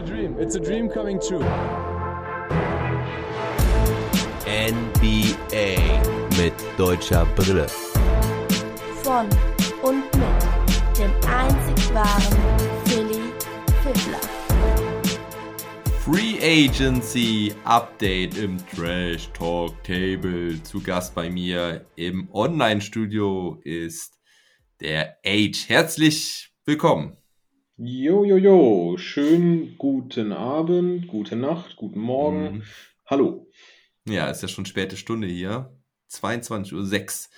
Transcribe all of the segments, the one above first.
a dream. It's a dream coming true. NBA mit deutscher Brille. Von und mit dem einzig wahren Philly Fiddler. Free Agency Update im Trash Talk Table. Zu Gast bei mir im Online-Studio ist der Age. Herzlich willkommen. Jo, jo, jo. Schönen guten Abend, gute Nacht, guten Morgen. Mhm. Hallo. Ja, ist ja schon späte Stunde hier. 22.06 Uhr.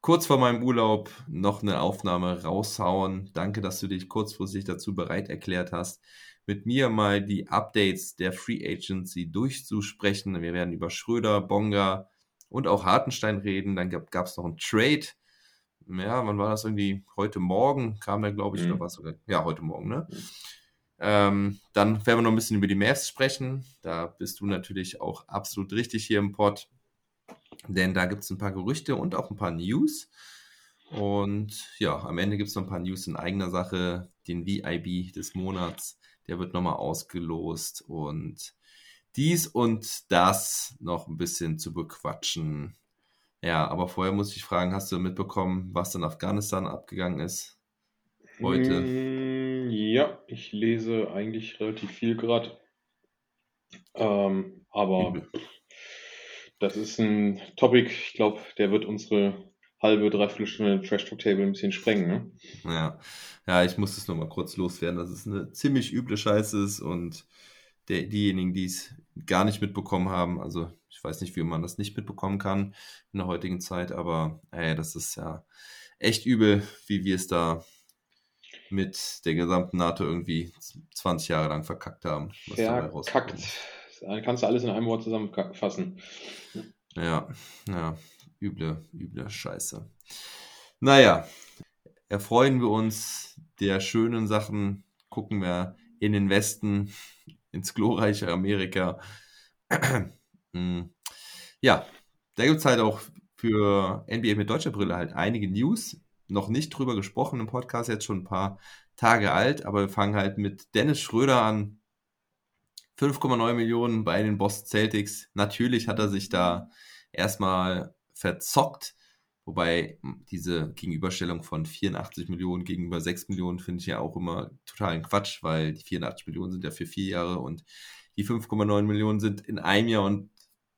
Kurz vor meinem Urlaub noch eine Aufnahme raushauen. Danke, dass du dich kurzfristig dazu bereit erklärt hast, mit mir mal die Updates der Free Agency durchzusprechen. Wir werden über Schröder, Bonga und auch Hartenstein reden. Dann gab es noch einen Trade. Ja, wann war das irgendwie? Heute Morgen kam der, glaube ich, Mhm. oder was? Ja, heute Morgen, ne? Ähm, dann werden wir noch ein bisschen über die Mavs sprechen. Da bist du natürlich auch absolut richtig hier im Pod. Denn da gibt es ein paar Gerüchte und auch ein paar News. Und ja, am Ende gibt es noch ein paar News in eigener Sache. Den VIB des Monats, der wird nochmal ausgelost. Und dies und das noch ein bisschen zu bequatschen. Ja, aber vorher muss ich fragen, hast du mitbekommen, was in Afghanistan abgegangen ist? Heute. Mm, Ja, ich lese eigentlich relativ viel gerade. Ähm, aber Übel. das ist ein Topic, ich glaube, der wird unsere halbe, dreiviertel Stunde Trash Talk Table ein bisschen sprengen, ne? Ja, ja, ich muss es nur mal kurz loswerden, dass es eine ziemlich üble Scheiße ist und der, diejenigen, die es gar nicht mitbekommen haben, also ich weiß nicht, wie man das nicht mitbekommen kann in der heutigen Zeit, aber ey, das ist ja echt übel, wie wir es da mit der gesamten NATO irgendwie 20 Jahre lang verkackt haben. was dabei Verkackt. Kannst du alles in einem Wort zusammenfassen. Ja, ja, üble, üble Scheiße. Naja, erfreuen wir uns der schönen Sachen, gucken wir in den Westen, ins glorreiche Amerika. Hm. ja, da gibt es halt auch für NBA mit deutscher Brille halt einige News. Noch nicht drüber gesprochen im Podcast, jetzt schon ein paar Tage alt, aber wir fangen halt mit Dennis Schröder an. 5,9 Millionen bei den Boston Celtics. Natürlich hat er sich da erstmal verzockt, wobei diese Gegenüberstellung von 84 Millionen gegenüber 6 Millionen finde ich ja auch immer totalen Quatsch, weil die 84 Millionen sind ja für vier Jahre und die 5,9 Millionen sind in einem Jahr und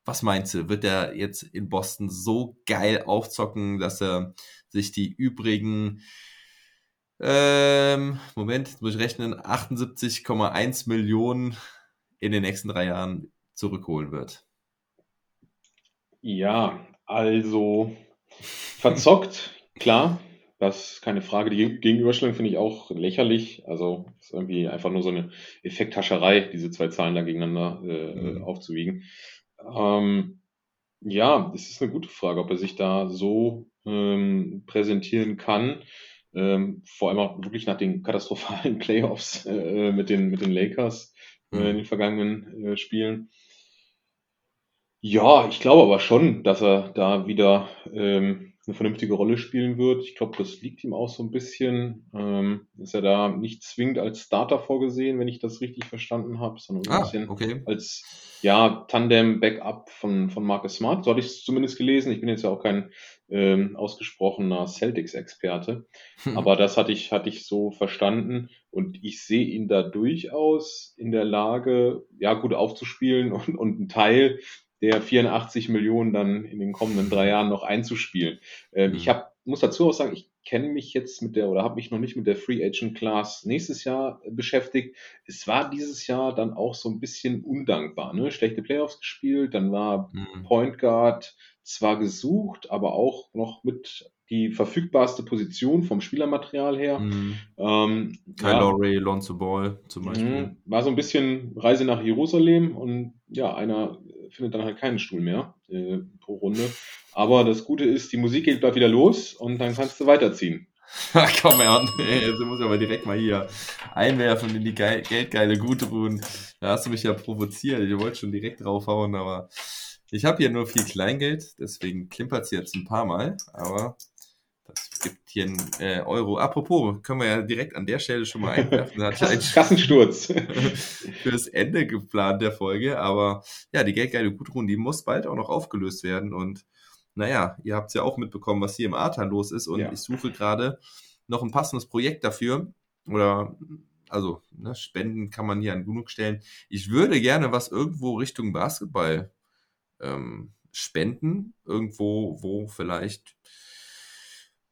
was meinst du, wird er jetzt in Boston so geil aufzocken, dass er sich die übrigen ähm, Moment, jetzt muss ich rechnen, 78,1 Millionen in den nächsten drei Jahren zurückholen wird. Ja, also verzockt, klar, das ist keine Frage. Die Geg- Gegenüberstellung finde ich auch lächerlich. Also ist irgendwie einfach nur so eine Effekthascherei, diese zwei Zahlen da gegeneinander äh, Mhm. aufzuwiegen. Ähm, ja, es ist eine gute Frage, ob er sich da so ähm, präsentieren kann. Ähm, vor allem auch wirklich nach den katastrophalen Playoffs äh, mit den, mit den Lakers äh, in Mhm. den vergangenen äh, Spielen. Ja, ich glaube aber schon, dass er da wieder ähm, eine vernünftige Rolle spielen wird. Ich glaube, das liegt ihm auch so ein bisschen. Ähm, ist er da nicht zwingend als Starter vorgesehen, wenn ich das richtig verstanden habe, sondern so ein Ah, bisschen okay. als ja, Tandem-Backup von, von Marcus Smart. So hatte ich es zumindest gelesen. Ich bin jetzt ja auch kein ähm, ausgesprochener Celtics-Experte. Aber das hatte ich, hatte ich so verstanden und ich sehe ihn da durchaus in der Lage, ja, gut aufzuspielen und, und einen Teil der 84 Millionen dann in den kommenden drei Jahren noch einzuspielen. Ähm, Mhm. Ich hab, muss dazu auch sagen, ich kenne mich jetzt mit der oder habe mich noch nicht mit der Free Agent Class nächstes Jahr äh, beschäftigt. Es war dieses Jahr dann auch so ein bisschen undankbar. Ne? Schlechte Playoffs gespielt, dann war Mhm. Point Guard zwar gesucht, aber auch noch mit die verfügbarste Position vom Spielermaterial her. Mhm. Ähm, Kyle ja, Lowry, Lonzo Ball zum Beispiel. mhm, war so ein bisschen Reise nach Jerusalem und ja, einer findet dann halt keinen Stuhl mehr äh, pro Runde. Aber das Gute ist, die Musik geht bald wieder los und dann kannst du weiterziehen. Komm her, jetzt muss ich aber direkt mal hier einwerfen in die geil, geldgeile Gutruhen. Da hast du mich ja provoziert. Ich wollte schon direkt draufhauen, aber ich habe hier nur viel Kleingeld, deswegen klimpert es jetzt ein paar Mal. Aber gibt hier einen äh, Euro. Apropos, können wir ja direkt an der Stelle schon mal einwerfen. Da hatte ich Kassensturz. fürs Ende geplant der Folge. Aber ja, die Geldgeile Gudrun, die muss bald auch noch aufgelöst werden. Und naja, ihr habt es ja auch mitbekommen, was hier im Ahrtal los ist. Und Ja. ich suche gerade noch ein passendes Projekt dafür. Oder, also, ne, Spenden kann man hier an genug stellen. Ich würde gerne was irgendwo Richtung Basketball ähm, spenden. Irgendwo, wo vielleicht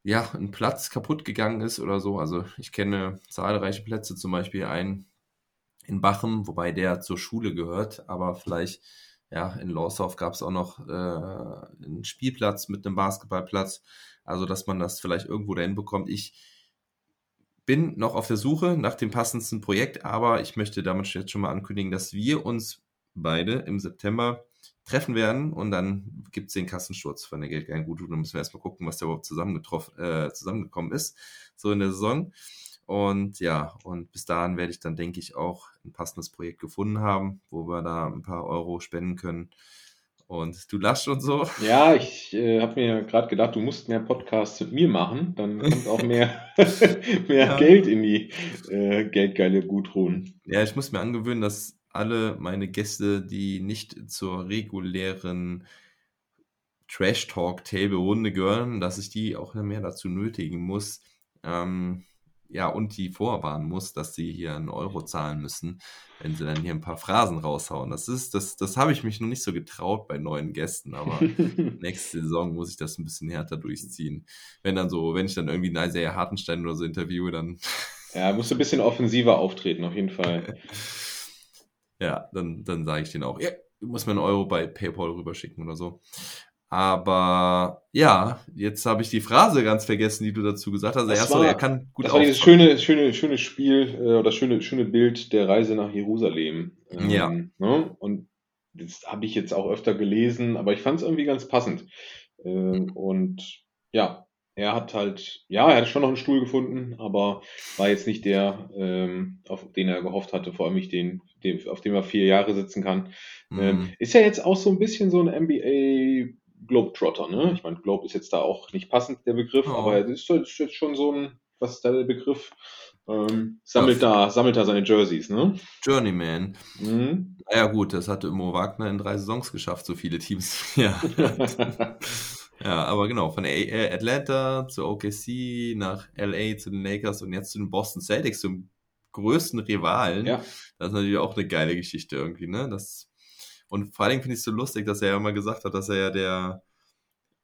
ja, ein Platz kaputt gegangen ist oder so. Also ich kenne zahlreiche Plätze, zum Beispiel einen in Bachem, wobei der zur Schule gehört, aber vielleicht, ja, in Lorsdorf gab es auch noch äh, einen Spielplatz mit einem Basketballplatz. Also, dass man das vielleicht irgendwo dahin bekommt. Ich bin noch auf der Suche nach dem passendsten Projekt, aber ich möchte damit jetzt schon mal ankündigen, dass wir uns beide im September treffen werden und dann gibt es den Kassensturz von der Geldgeilen Gutschule. Dann müssen wir erstmal gucken, was da überhaupt zusammengetroffen, äh, zusammengekommen ist, so in der Saison. Und ja, und bis dahin werde ich dann, denke ich, auch ein passendes Projekt gefunden haben, wo wir da ein paar Euro spenden können. Und du lachst und so. Ja, ich äh, habe mir gerade gedacht, du musst mehr Podcasts mit mir machen, dann kommt auch mehr, mehr Ja. Geld in die äh, geldgeile Gutruhen. Ja, ich muss mir angewöhnen, dass alle meine Gäste, die nicht zur regulären Trash Talk Table Runde gehören, dass ich die auch mehr dazu nötigen muss. Ähm, ja, und die vorwarnen muss, dass sie hier einen Euro zahlen müssen, wenn sie dann hier ein paar Phrasen raushauen. Das ist, das, das habe ich mich noch nicht so getraut bei neuen Gästen, aber nächste Saison muss ich das ein bisschen härter durchziehen. Wenn dann so, wenn ich dann irgendwie einen Isaiah Hartenstein oder so interviewe, dann Ja, musst du ein bisschen offensiver auftreten, auf jeden Fall. Ja, dann, dann sage ich denen auch, ja, du musst mir einen Euro bei PayPal rüberschicken oder so. Aber ja, jetzt habe ich die Phrase ganz vergessen, die du dazu gesagt hast. Das Erstmal, war- er kann gut Das war dieses schöne, schöne, schöne Spiel äh, oder schöne, schöne Bild der Reise nach Jerusalem. Ähm, Ja. Ne? Und das habe ich jetzt auch öfter gelesen, aber ich fand es irgendwie ganz passend. Ähm, und ja, er hat halt, ja, er hat schon noch einen Stuhl gefunden, aber war jetzt nicht der, ähm, auf den er gehofft hatte, vor allem nicht den, den auf dem er vier Jahre sitzen kann. Ähm, Mhm. ist ja jetzt auch so ein bisschen so ein NBA Globetrotter, ne? Ich meine, Globe ist jetzt da auch nicht passend, der Begriff, Oh. aber es ist, ist jetzt schon so ein, was ist da der Begriff? Ähm, sammelt da, sammelt da seine Jerseys, ne? Journeyman. Mhm. Ja gut, das hatte Mo Wagner in drei Saisons geschafft, so viele Teams. Ja, ja aber genau, von äh, Atlanta zu OKC nach LA zu den Lakers und jetzt zu den Boston Celtics, zum größten Rivalen. ja. Das ist natürlich auch eine geile Geschichte irgendwie, ne? Das, und vor allen Dingen finde ich es so lustig, dass er ja immer gesagt hat, dass er ja der,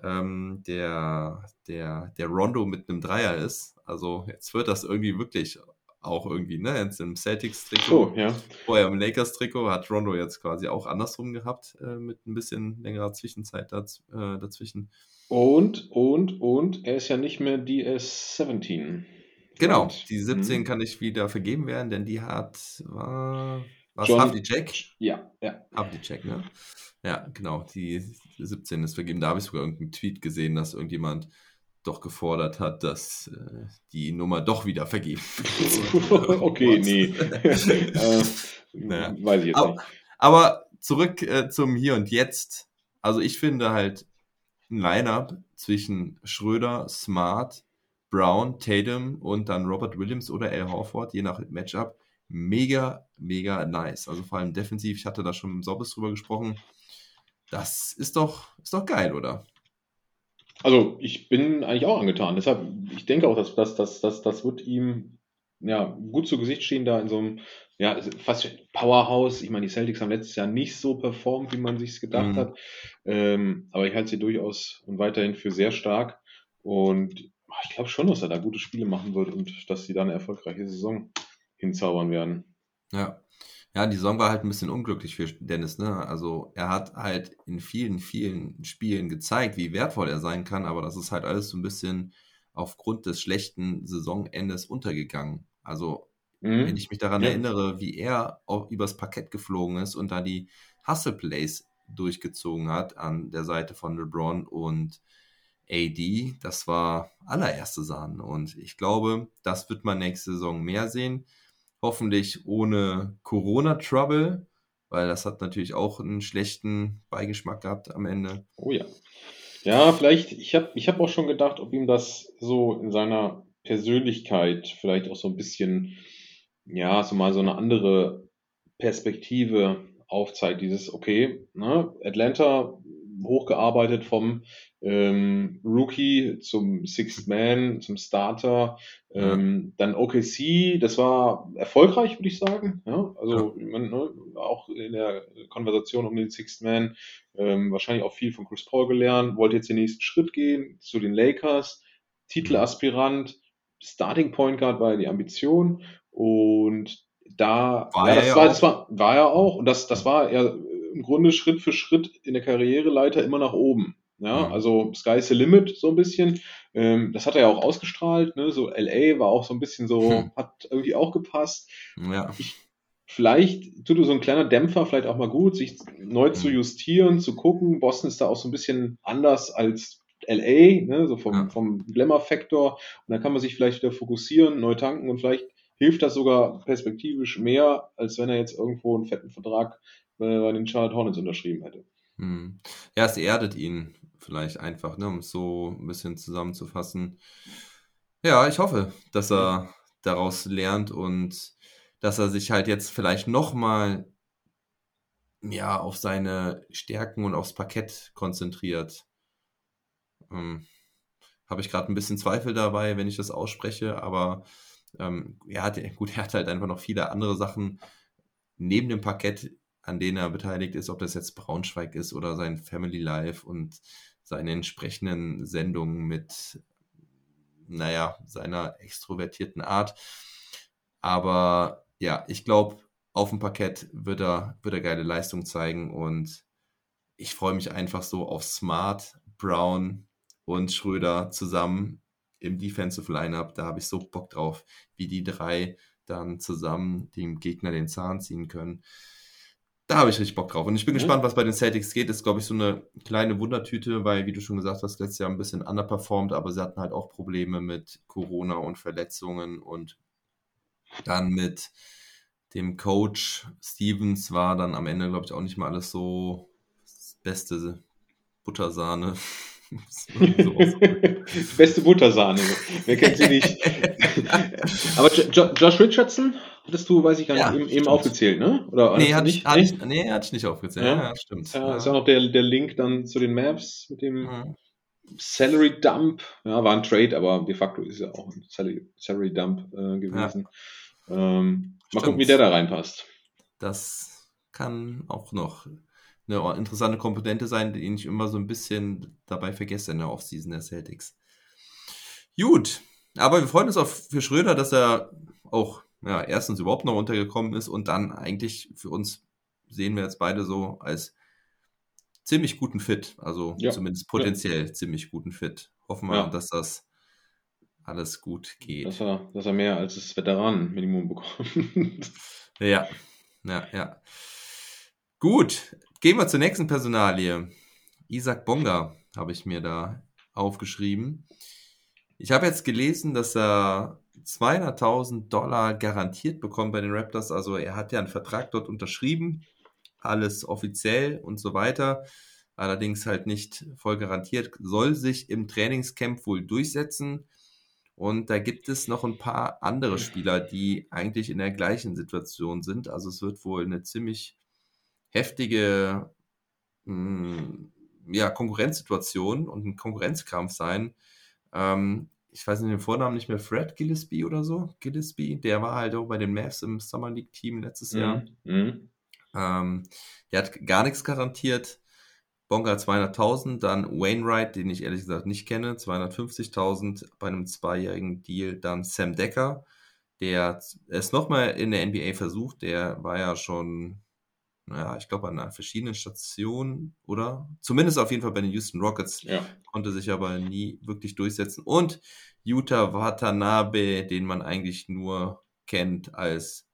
ähm, der, der, der Rondo mit einem Dreier ist. Also jetzt wird das irgendwie wirklich auch irgendwie, ne? Jetzt im Celtics-Trikot, So, ja. vorher im Lakers-Trikot, hat Rondo jetzt quasi auch andersrum gehabt, äh, mit ein bisschen längerer Zwischenzeit daz, äh, dazwischen. Und, und, und, er ist ja nicht mehr DS17. Genau, die 17 mhm. kann nicht wieder vergeben werden, denn die hat, war, was, Havlicek? Ja, ja. Havlicek, ne? Ja, genau, die 17 ist vergeben. Da habe ich sogar irgendeinen Tweet gesehen, dass irgendjemand doch gefordert hat, dass äh, die Nummer doch wieder vergeben wird. okay, nee. äh, Naja. Weiß ich jetzt Aber, nicht. aber zurück äh, zum Hier und Jetzt. Also ich finde halt ein Line-Up zwischen Schröder, Smart, Brown, Tatum und dann Robert Williams oder Al Horford, je nach Matchup, mega, mega nice. Also vor allem defensiv, ich hatte da schon mit Sobbes drüber gesprochen. Das ist doch, ist doch geil, oder? Also ich bin eigentlich auch angetan. Deshalb, ich denke auch, dass das, das, das, das wird ihm ja, gut zu Gesicht stehen, da in so einem ja, fast Powerhouse. Ich meine, die Celtics haben letztes Jahr nicht so performt, wie man sich gedacht Mhm. hat. Ähm, aber ich halte sie durchaus und weiterhin für sehr stark. Und ah, ich glaube schon, dass er da gute Spiele machen wird und dass sie da eine erfolgreiche Saison hinzaubern werden. Ja. Ja, die Saison war halt ein bisschen unglücklich für Dennis, ne? Also er hat halt in vielen, vielen Spielen gezeigt, wie wertvoll er sein kann, aber das ist halt alles so ein bisschen aufgrund des schlechten Saisonendes untergegangen. Also, Mhm. wenn ich mich daran Ja. erinnere, wie er auch übers Parkett geflogen ist und da die Hustle Plays durchgezogen hat an der Seite von LeBron und AD, das war allererste Sahne. Und ich glaube, das wird man nächste Saison mehr sehen. Hoffentlich ohne Corona-Trouble, weil das hat natürlich auch einen schlechten Beigeschmack gehabt am Ende. Oh ja. Ja, vielleicht, ich habe ich hab auch schon gedacht, ob ihm das so in seiner Persönlichkeit vielleicht auch so ein bisschen, ja, so mal so eine andere Perspektive aufzeigt. Dieses, okay, ne, Atlanta hochgearbeitet vom ähm, Rookie zum Sixth Man, zum Starter. Ähm, dann OKC, das war erfolgreich, würde ich sagen. Ja, also ja. Man, ne, auch in der Konversation um den Sixth Man ähm, wahrscheinlich auch viel von Chris Paul gelernt, wollte jetzt den nächsten Schritt gehen zu den Lakers, Titelaspirant, Starting Point Guard war ja die Ambition und da war ja, er das, ja war, auch. das war, war er auch und das, das war ja im Grunde Schritt für Schritt in der Karriereleiter immer nach oben. Ja, Mhm. also Sky's the Limit so ein bisschen. Ähm, das hat er ja auch ausgestrahlt. Ne? So LA war auch so ein bisschen so, Hm. hat irgendwie auch gepasst. Ja. Vielleicht tut so ein kleiner Dämpfer vielleicht auch mal gut, sich neu zu Mhm. justieren, zu gucken. Boston ist da auch so ein bisschen anders als LA, ne? so vom, Ja. vom Glamour-Faktor. Und dann kann man sich vielleicht wieder fokussieren, neu tanken und vielleicht hilft das sogar perspektivisch mehr, als wenn er jetzt irgendwo einen fetten Vertrag äh, bei den Charlotte Hornets unterschrieben hätte. Hm. Ja, es erdet ihn vielleicht einfach, ne, um es so ein bisschen zusammenzufassen. Ja, ich hoffe, dass er daraus lernt und dass er sich halt jetzt vielleicht nochmal ja, auf seine Stärken und aufs Parkett konzentriert. Ähm, Habe ich gerade ein bisschen Zweifel dabei, wenn ich das ausspreche, aber ähm, er hat, gut, er hat halt einfach noch viele andere Sachen neben dem Parkett, an denen er beteiligt ist, ob das jetzt Braunschweig ist oder sein Family Life und seine entsprechenden Sendungen mit, naja, seiner extrovertierten Art. Aber ja, ich glaube, auf dem Parkett wird er, wird er geile Leistung zeigen und ich freue mich einfach so auf Smart, Brown und Schröder zusammen im Defensive Lineup. Da habe ich so Bock drauf, wie die drei dann zusammen dem Gegner den Zahn ziehen können. Da habe ich richtig Bock drauf. Und ich bin Mhm. gespannt, was bei den Celtics geht. Das ist, glaube ich, so eine kleine Wundertüte, weil, wie du schon gesagt hast, letztes Jahr ein bisschen underperformed, aber sie hatten halt auch Probleme mit Corona und Verletzungen und dann mit dem Coach Stevens war dann am Ende, glaube ich, auch nicht mal alles so beste Buttersahne. So. Beste Buttersahne. Wer kennt sie nicht? Aber Jo- Jo- Josh Richardson hattest du, weiß ich gar nicht, Ja, eben, eben aufgezählt, ne? Oder nee, hatte ich, nicht? hatte ich, nee, hatte ich nicht aufgezählt. Ja. Ja, stimmt. Ja, ist ja noch der, der Link dann zu den Maps mit dem Mhm. Salary Dump. Ja, war ein Trade, aber de facto ist ja auch ein Salary, Salary Dump äh, gewesen. Ähm, mal gucken, wie der da reinpasst. Das kann auch noch eine interessante Komponente sein, die ich immer so ein bisschen dabei vergesse in der Offseason der Celtics. Gut, aber wir freuen uns auf für Schröder, dass er auch ja, erstens überhaupt noch runtergekommen ist und dann eigentlich für uns sehen wir jetzt beide so als ziemlich guten Fit, also Ja, zumindest potenziell ziemlich guten Fit. Hoffen wir, Ja. dass das alles gut geht. Dass er, dass er mehr als das Veteranenminimum bekommt. Ja, ja, ja. Gut, gehen wir zur nächsten Personalie. Isaac Bonga habe ich mir da aufgeschrieben. Ich habe jetzt gelesen, dass er 200.000 Dollar garantiert bekommt bei den Raptors. Also er hat ja einen Vertrag dort unterschrieben, alles offiziell und so weiter. Allerdings halt nicht voll garantiert, soll sich im Trainingscamp wohl durchsetzen. Und da gibt es noch ein paar andere Spieler, die eigentlich in der gleichen Situation sind. Also es wird wohl eine ziemlich heftige mh, ja, Konkurrenzsituation und ein Konkurrenzkampf sein. Ähm, ich weiß nicht den Vornamen nicht mehr, Fred Gillespie oder so. Gillespie, der war halt auch bei den Mavs im Summer League Team letztes Jahr. Mhm. Mhm. Ähm, der hat gar nichts garantiert. Bonga 200.000, dann Wainwright, den ich ehrlich gesagt nicht kenne, 250.000 bei einem zweijährigen Deal. Dann Sam Decker, der es nochmal in der NBA versucht. Der war ja schon, naja, ich glaube an einer verschiedenen Stationen, oder? Zumindest auf jeden Fall bei den Houston Rockets Ja. konnte sich aber nie wirklich durchsetzen. Und Yuta Watanabe, den man eigentlich nur kennt als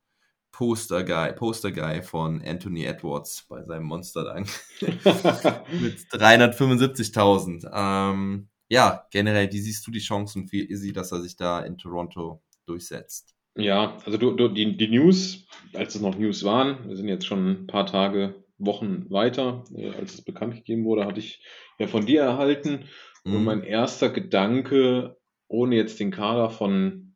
Poster Guy, Poster Guy von Anthony Edwards bei seinem Monster Dank mit 375.000. Ähm, ja, generell, wie siehst du die Chancen für Izzy, dass er sich da in Toronto durchsetzt? Ja, also du, du, die, die News, als es noch News waren, wir sind jetzt schon ein paar Tage Wochen weiter, äh, als es bekannt gegeben wurde, hatte ich ja von dir erhalten. Mhm. Und mein erster Gedanke, ohne jetzt den Kader von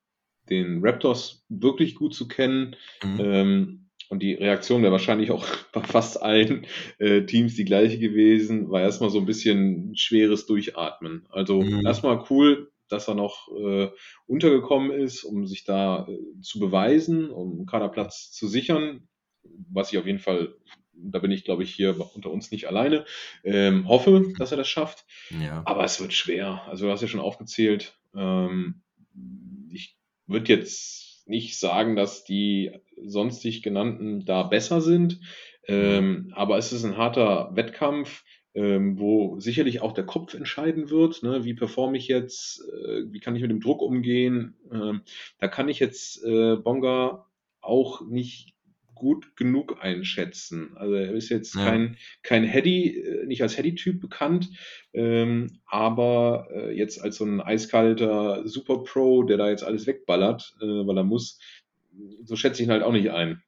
den Raptors wirklich gut zu kennen, mhm. ähm, und die Reaktion wäre wahrscheinlich auch bei fast allen äh, Teams die gleiche gewesen, war erstmal so ein bisschen schweres Durchatmen. Also mhm. erstmal cool, dass er noch äh, untergekommen ist, um sich da äh, zu beweisen, um einen Kaderplatz zu sichern, was ich auf jeden Fall, da bin ich glaube ich hier unter uns nicht alleine, ähm, hoffe, dass er das schafft. Ja. Aber es wird schwer. Also du hast ja schon aufgezählt. Ähm, ich würde jetzt nicht sagen, dass die sonstig genannten da besser sind, ähm, aber es ist ein harter Wettkampf ähm, wo sicherlich auch der Kopf entscheiden wird. Ne? Wie performe ich jetzt? Äh, wie kann ich mit dem Druck umgehen? Ähm, da kann ich jetzt äh, Bonga auch nicht gut genug einschätzen. Also er ist jetzt ja. kein, kein Heady, äh, nicht als Heady-Typ bekannt, ähm, aber äh, jetzt als so ein eiskalter Super Pro, der da jetzt alles wegballert, äh, weil er muss, so schätze ich ihn halt auch nicht ein.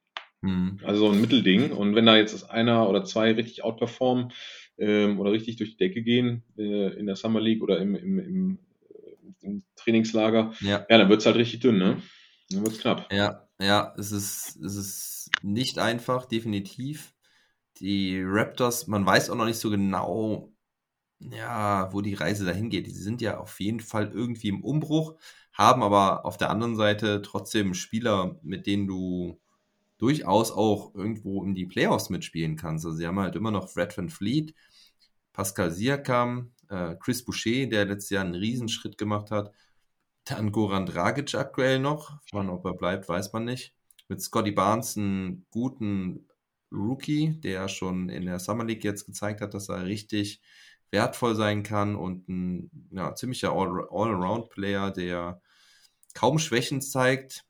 Mhm. Also so ein Mittelding. Und wenn da jetzt einer oder zwei richtig outperformen, ähm, oder richtig durch die Decke gehen äh, in der Summer League oder im, im, im, äh, im Trainingslager, ja, ja dann wird es halt richtig dünn, ne? Dann wird es knapp. Ja, ja, es ist, es ist nicht einfach, definitiv. Die Raptors, man weiß auch noch nicht so genau, ja, wo die Reise dahin geht. Die sind ja auf jeden Fall irgendwie im Umbruch, haben aber auf der anderen Seite trotzdem Spieler, mit denen du durchaus auch irgendwo in die Playoffs mitspielen kannst. Also sie haben halt immer noch Fred Van Fleet, Pascal Siakam, äh, Chris Boucher, der letztes Jahr einen Riesenschritt gemacht hat. Dann Goran Dragic aktuell noch. Wann, ob er bleibt, weiß man nicht. Mit Scotty Barnes einen guten Rookie, der schon in der Summer League jetzt gezeigt hat, dass er richtig wertvoll sein kann und ein ja, ziemlicher All-Around-Player, der kaum Schwächen zeigt,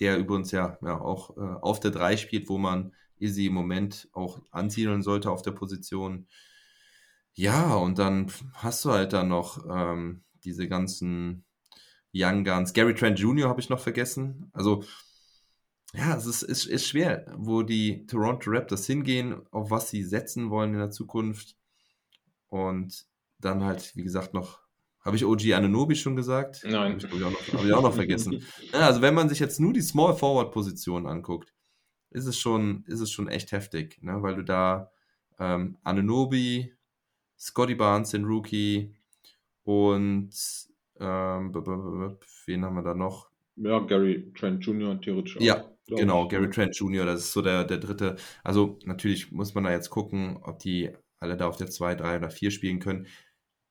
der übrigens ja, ja auch äh, auf der 3 spielt, wo man Izzy im Moment auch ansiedeln sollte auf der Position. Ja, und dann hast du halt dann noch ähm, diese ganzen Young Guns. Gary Trent Jr. habe ich noch vergessen. Also, ja, es ist, ist, ist schwer, wo die Toronto Raptors hingehen, auf was sie setzen wollen in der Zukunft. Und dann halt, wie gesagt, noch habe ich OG Ananobi schon gesagt? Nein. Habe ich, auch noch, hab ich auch noch vergessen. Ja, also wenn man sich jetzt nur die Small Forward Position anguckt, ist es schon, ist es schon echt heftig, ne? weil du da ähm, Ananobi, Scotty Barnes, den Rookie und ähm, wen haben wir da noch? Ja, Gary Trent Jr. theoretisch. Ja, genau, Gary Trent Jr., das ist so der, der dritte. Also natürlich muss man da jetzt gucken, ob die alle da auf der 2, 3 oder 4 spielen können.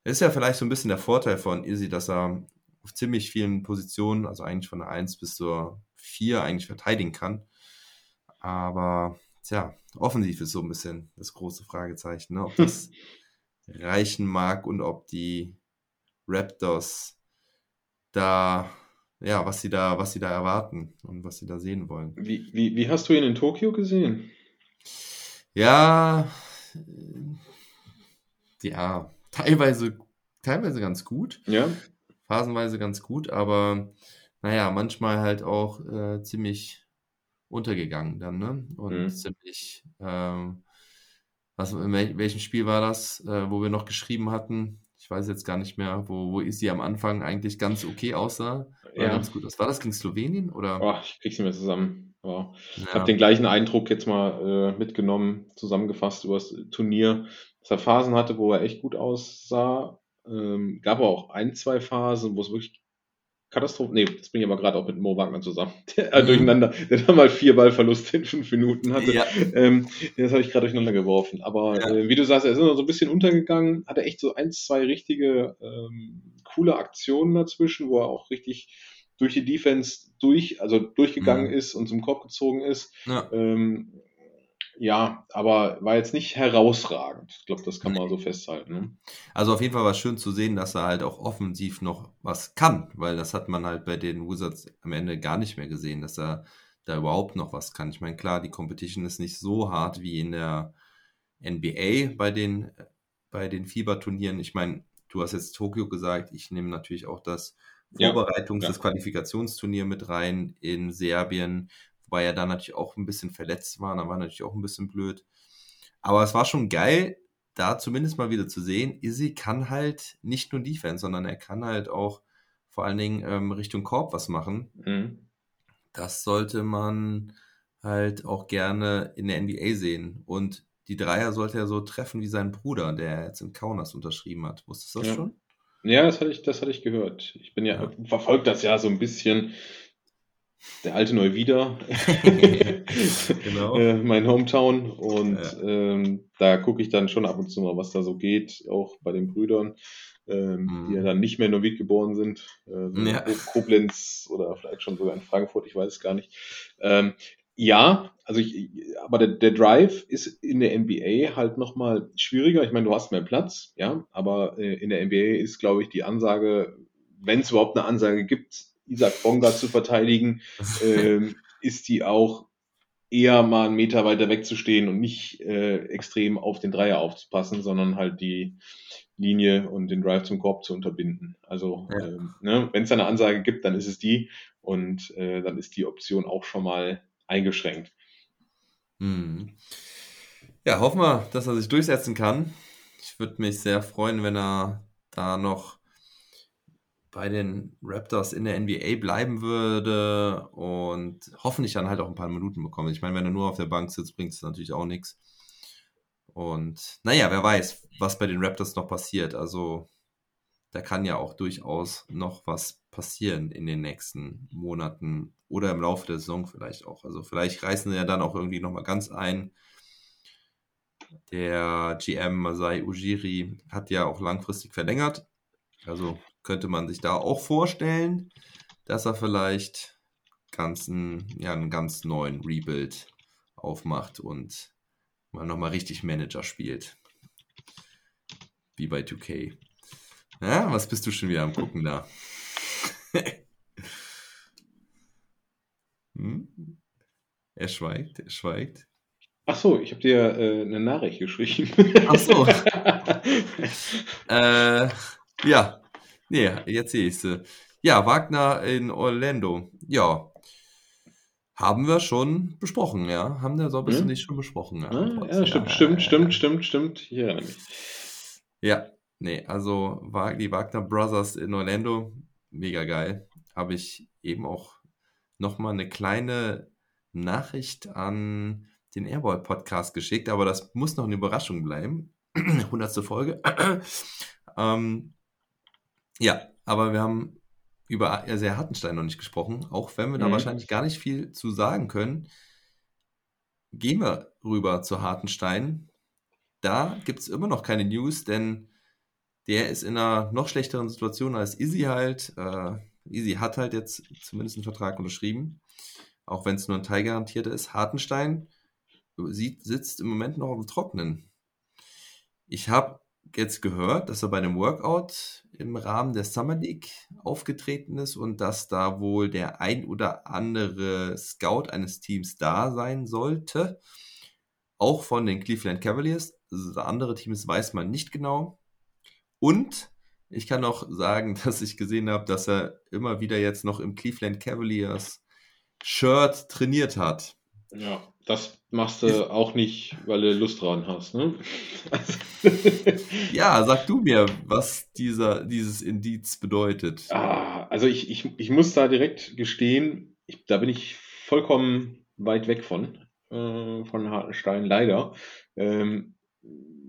Ist ja vielleicht so ein bisschen der Vorteil von Izzy, dass er auf ziemlich vielen Positionen, also eigentlich von der 1 bis zur 4 eigentlich verteidigen kann. Aber tja, offensiv ist so ein bisschen das große Fragezeichen, ne? ob das reichen mag und ob die Raptors da, ja, was sie da, was sie da erwarten und was sie da sehen wollen. Wie, wie, wie hast du ihn in Tokio gesehen? Ja, ja, teilweise, teilweise ganz gut. Ja. Phasenweise ganz gut, aber naja, manchmal halt auch äh, ziemlich untergegangen dann, ne? Und mhm. ziemlich, ähm, was, in welchem Spiel war das, äh, wo wir noch geschrieben hatten? Ich weiß jetzt gar nicht mehr, wo, wo sie am Anfang eigentlich ganz okay aussah. War ja. ganz gut. Was war das gegen Slowenien? Oder? Oh, ich krieg's nicht mehr zusammen. Ja. Ich habe den gleichen Eindruck jetzt mal äh, mitgenommen, zusammengefasst über das Turnier dass er Phasen hatte, wo er echt gut aussah. Ähm, gab auch ein, zwei Phasen, wo es wirklich Katastrophe. Nee, das bringe ich aber gerade auch mit Mo Wagner zusammen. Der äh, durcheinander, der dann mal vier Ballverluste in fünf Minuten hatte. Ja. Ähm, das habe ich gerade durcheinander geworfen. Aber ja. äh, wie du sagst, er ist immer so ein bisschen untergegangen, hatte echt so ein, zwei richtige ähm, coole Aktionen dazwischen, wo er auch richtig durch die Defense durch, also durchgegangen mhm. ist und zum Korb gezogen ist. Ja. Ähm, ja, aber war jetzt nicht herausragend. Ich glaube, das kann man so festhalten. Ne? Also auf jeden Fall war es schön zu sehen, dass er halt auch offensiv noch was kann, weil das hat man halt bei den Wizards am Ende gar nicht mehr gesehen, dass er da überhaupt noch was kann. Ich meine, klar, die Competition ist nicht so hart wie in der NBA bei den, bei den Fieberturnieren. Ich meine, du hast jetzt Tokio gesagt, ich nehme natürlich auch das Vorbereitungs-, ja, das Qualifikationsturnier mit rein in Serbien, Wobei er da natürlich auch ein bisschen verletzt war, da war natürlich auch ein bisschen blöd. Aber es war schon geil, da zumindest mal wieder zu sehen, Izzy kann halt nicht nur Defense, sondern er kann halt auch vor allen Dingen ähm, Richtung Korb was machen. Mhm. Das sollte man halt auch gerne in der NBA sehen. Und die Dreier sollte er so treffen wie sein Bruder, der jetzt in Kaunas unterschrieben hat. Wusstest du das Ja. schon? Ja, das hatte ich, das hatte ich gehört. Ich bin ja, Ja. verfolgt das ja so ein bisschen. Der alte Neuwieder. Genau. äh, mein Hometown. Und Ja. ähm, da gucke ich dann schon ab und zu mal, was da so geht, auch bei den Brüdern, ähm, Mhm. die ja dann nicht mehr in Neuwied geboren sind. Äh, so Ja. in Koblenz oder vielleicht schon sogar in Frankfurt, ich weiß es gar nicht. Ähm, ja, also ich, aber der, der Drive ist in der NBA halt nochmal schwieriger. Ich meine, du hast mehr Platz, ja, aber äh, in der NBA ist, glaube ich, die Ansage, wenn es überhaupt eine Ansage gibt, Isaac Bonga zu verteidigen, ähm, ist die auch eher mal einen Meter weiter wegzustehen und nicht äh, extrem auf den Dreier aufzupassen, sondern halt die Linie und den Drive zum Korb zu unterbinden. Also Ja. ähm, ne, wenn es eine Ansage gibt, dann ist es die und äh, dann ist die Option auch schon mal eingeschränkt. Hm. Ja, hoffen wir, dass er sich durchsetzen kann. Ich würde mich sehr freuen, wenn er da noch bei den Raptors in der NBA bleiben würde und hoffentlich dann halt auch ein paar Minuten bekommt. Ich meine, wenn er nur auf der Bank sitzt, bringt es natürlich auch nichts. Und naja, wer weiß, was bei den Raptors noch passiert. Also da kann ja auch durchaus noch was passieren in den nächsten Monaten oder im Laufe der Saison vielleicht auch. Also vielleicht reißen sie ja dann auch irgendwie nochmal ganz ein. Der GM Masai Ujiri hat ja auch langfristig verlängert. Also könnte man sich da auch vorstellen, dass er vielleicht ganzen, ja, einen ganz neuen Rebuild aufmacht und mal nochmal richtig Manager spielt. Wie bei 2K. Ja, was bist du schon wieder am gucken da? hm? Er schweigt, er schweigt. Ach so, ich habe dir äh, eine Nachricht geschrieben. Ach so. Äh, ja, nee, jetzt sehe ich sie. Ja, Wagner in Orlando. Ja, haben wir schon besprochen, ja. Haben wir so ein bisschen Hm? nicht schon besprochen. Ja, Ah, ja, stimmt, stimmt, stimmt, stimmt, stimmt. Ich erinnere mich. Ja, nee, also die Wagner Brothers in Orlando, mega geil. Habe ich eben auch nochmal eine kleine Nachricht an den Airball Podcast geschickt, aber das muss noch eine Überraschung bleiben. 100. Folge. ähm, ja, aber wir haben über sehr Hartenstein noch nicht gesprochen, auch wenn wir da Mhm. wahrscheinlich gar nicht viel zu sagen können. Gehen wir rüber zu Hartenstein. Da gibt es immer noch keine News, denn der ist in einer noch schlechteren Situation als Izzy halt. Äh, Izzy hat halt jetzt zumindest einen Vertrag unterschrieben, auch wenn es nur ein teilgarantierter ist. Hartenstein sieht, sitzt im Moment noch auf dem Trocknen. Ich habe jetzt gehört, dass er bei einem Workout im Rahmen der Summer League aufgetreten ist und dass da wohl der ein oder andere Scout eines Teams da sein sollte. Auch von den Cleveland Cavaliers. Das andere Teams weiß man nicht genau. Und ich kann auch sagen, dass ich gesehen habe, dass er immer wieder jetzt noch im Cleveland Cavaliers Shirt trainiert hat. Ja, das machst du auch nicht, weil du Lust dran hast, ne? Ja, sag du mir, was dieser, dieses Indiz bedeutet. Ah, also ich, ich, ich muss da direkt gestehen, ich, da bin ich vollkommen weit weg von, äh, von Hartenstein, leider. Ähm,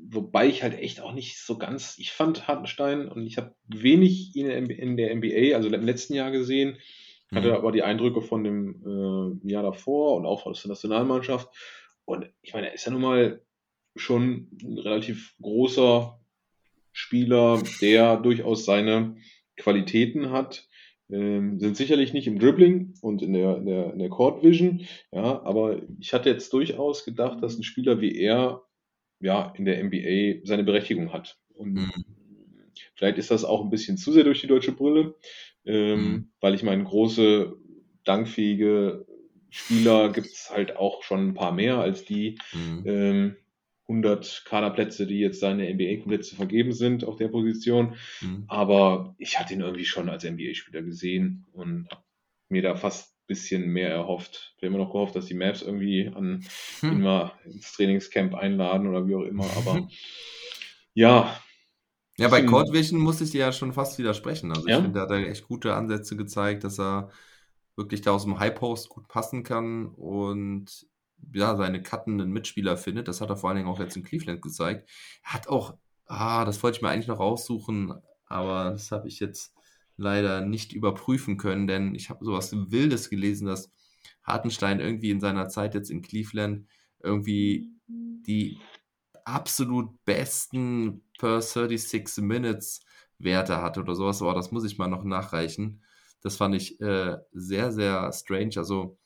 wobei ich halt echt auch nicht so ganz, ich fand Hartenstein und ich habe wenig der- in der NBA, also im letzten Jahr gesehen, hatte Mhm. aber die Eindrücke von dem äh, Jahr davor und auch aus der Nationalmannschaft. Und ich meine, er ist ja nun mal schon ein relativ großer Spieler, der durchaus seine Qualitäten hat. Ähm, sind sicherlich nicht im Dribbling und in der, in der, in der Court Vision, ja, aber ich hatte jetzt durchaus gedacht, dass ein Spieler wie er ja in der NBA seine Berechtigung hat. Und Mhm. vielleicht ist das auch ein bisschen zu sehr durch die deutsche Brille, ähm, Mhm. weil ich meine, große, dankfähige Spieler gibt es halt auch schon ein paar mehr als die Mhm. ähm, 100 Kaderplätze, die jetzt der NBA-Plätze vergeben sind auf der Position. Mhm. Aber ich hatte ihn irgendwie schon als NBA-Spieler gesehen und mir da fast bisschen mehr erhofft. Ich habe immer noch gehofft, dass die Mavs irgendwie an Hm. ihn mal ins Trainingscamp einladen oder wie auch immer, aber ja, Ja, bei Bisschen- Court Vision muss ich dir ja schon fast widersprechen. Also ich Ja? finde, da hat er echt gute Ansätze gezeigt, dass er wirklich da aus dem High Post gut passen kann und ja, seine cuttenden Mitspieler findet. Das hat er vor allen Dingen auch jetzt in Cleveland gezeigt. Er hat auch, ah, das wollte ich mir eigentlich noch raussuchen, aber das habe ich jetzt leider nicht überprüfen können, denn ich habe sowas Wildes gelesen, dass Hartenstein irgendwie in seiner Zeit jetzt in Cleveland irgendwie die absolut besten per 36 Minutes Werte hatte oder sowas, aber das muss ich mal noch nachreichen. Das fand ich äh, sehr, sehr strange. Also,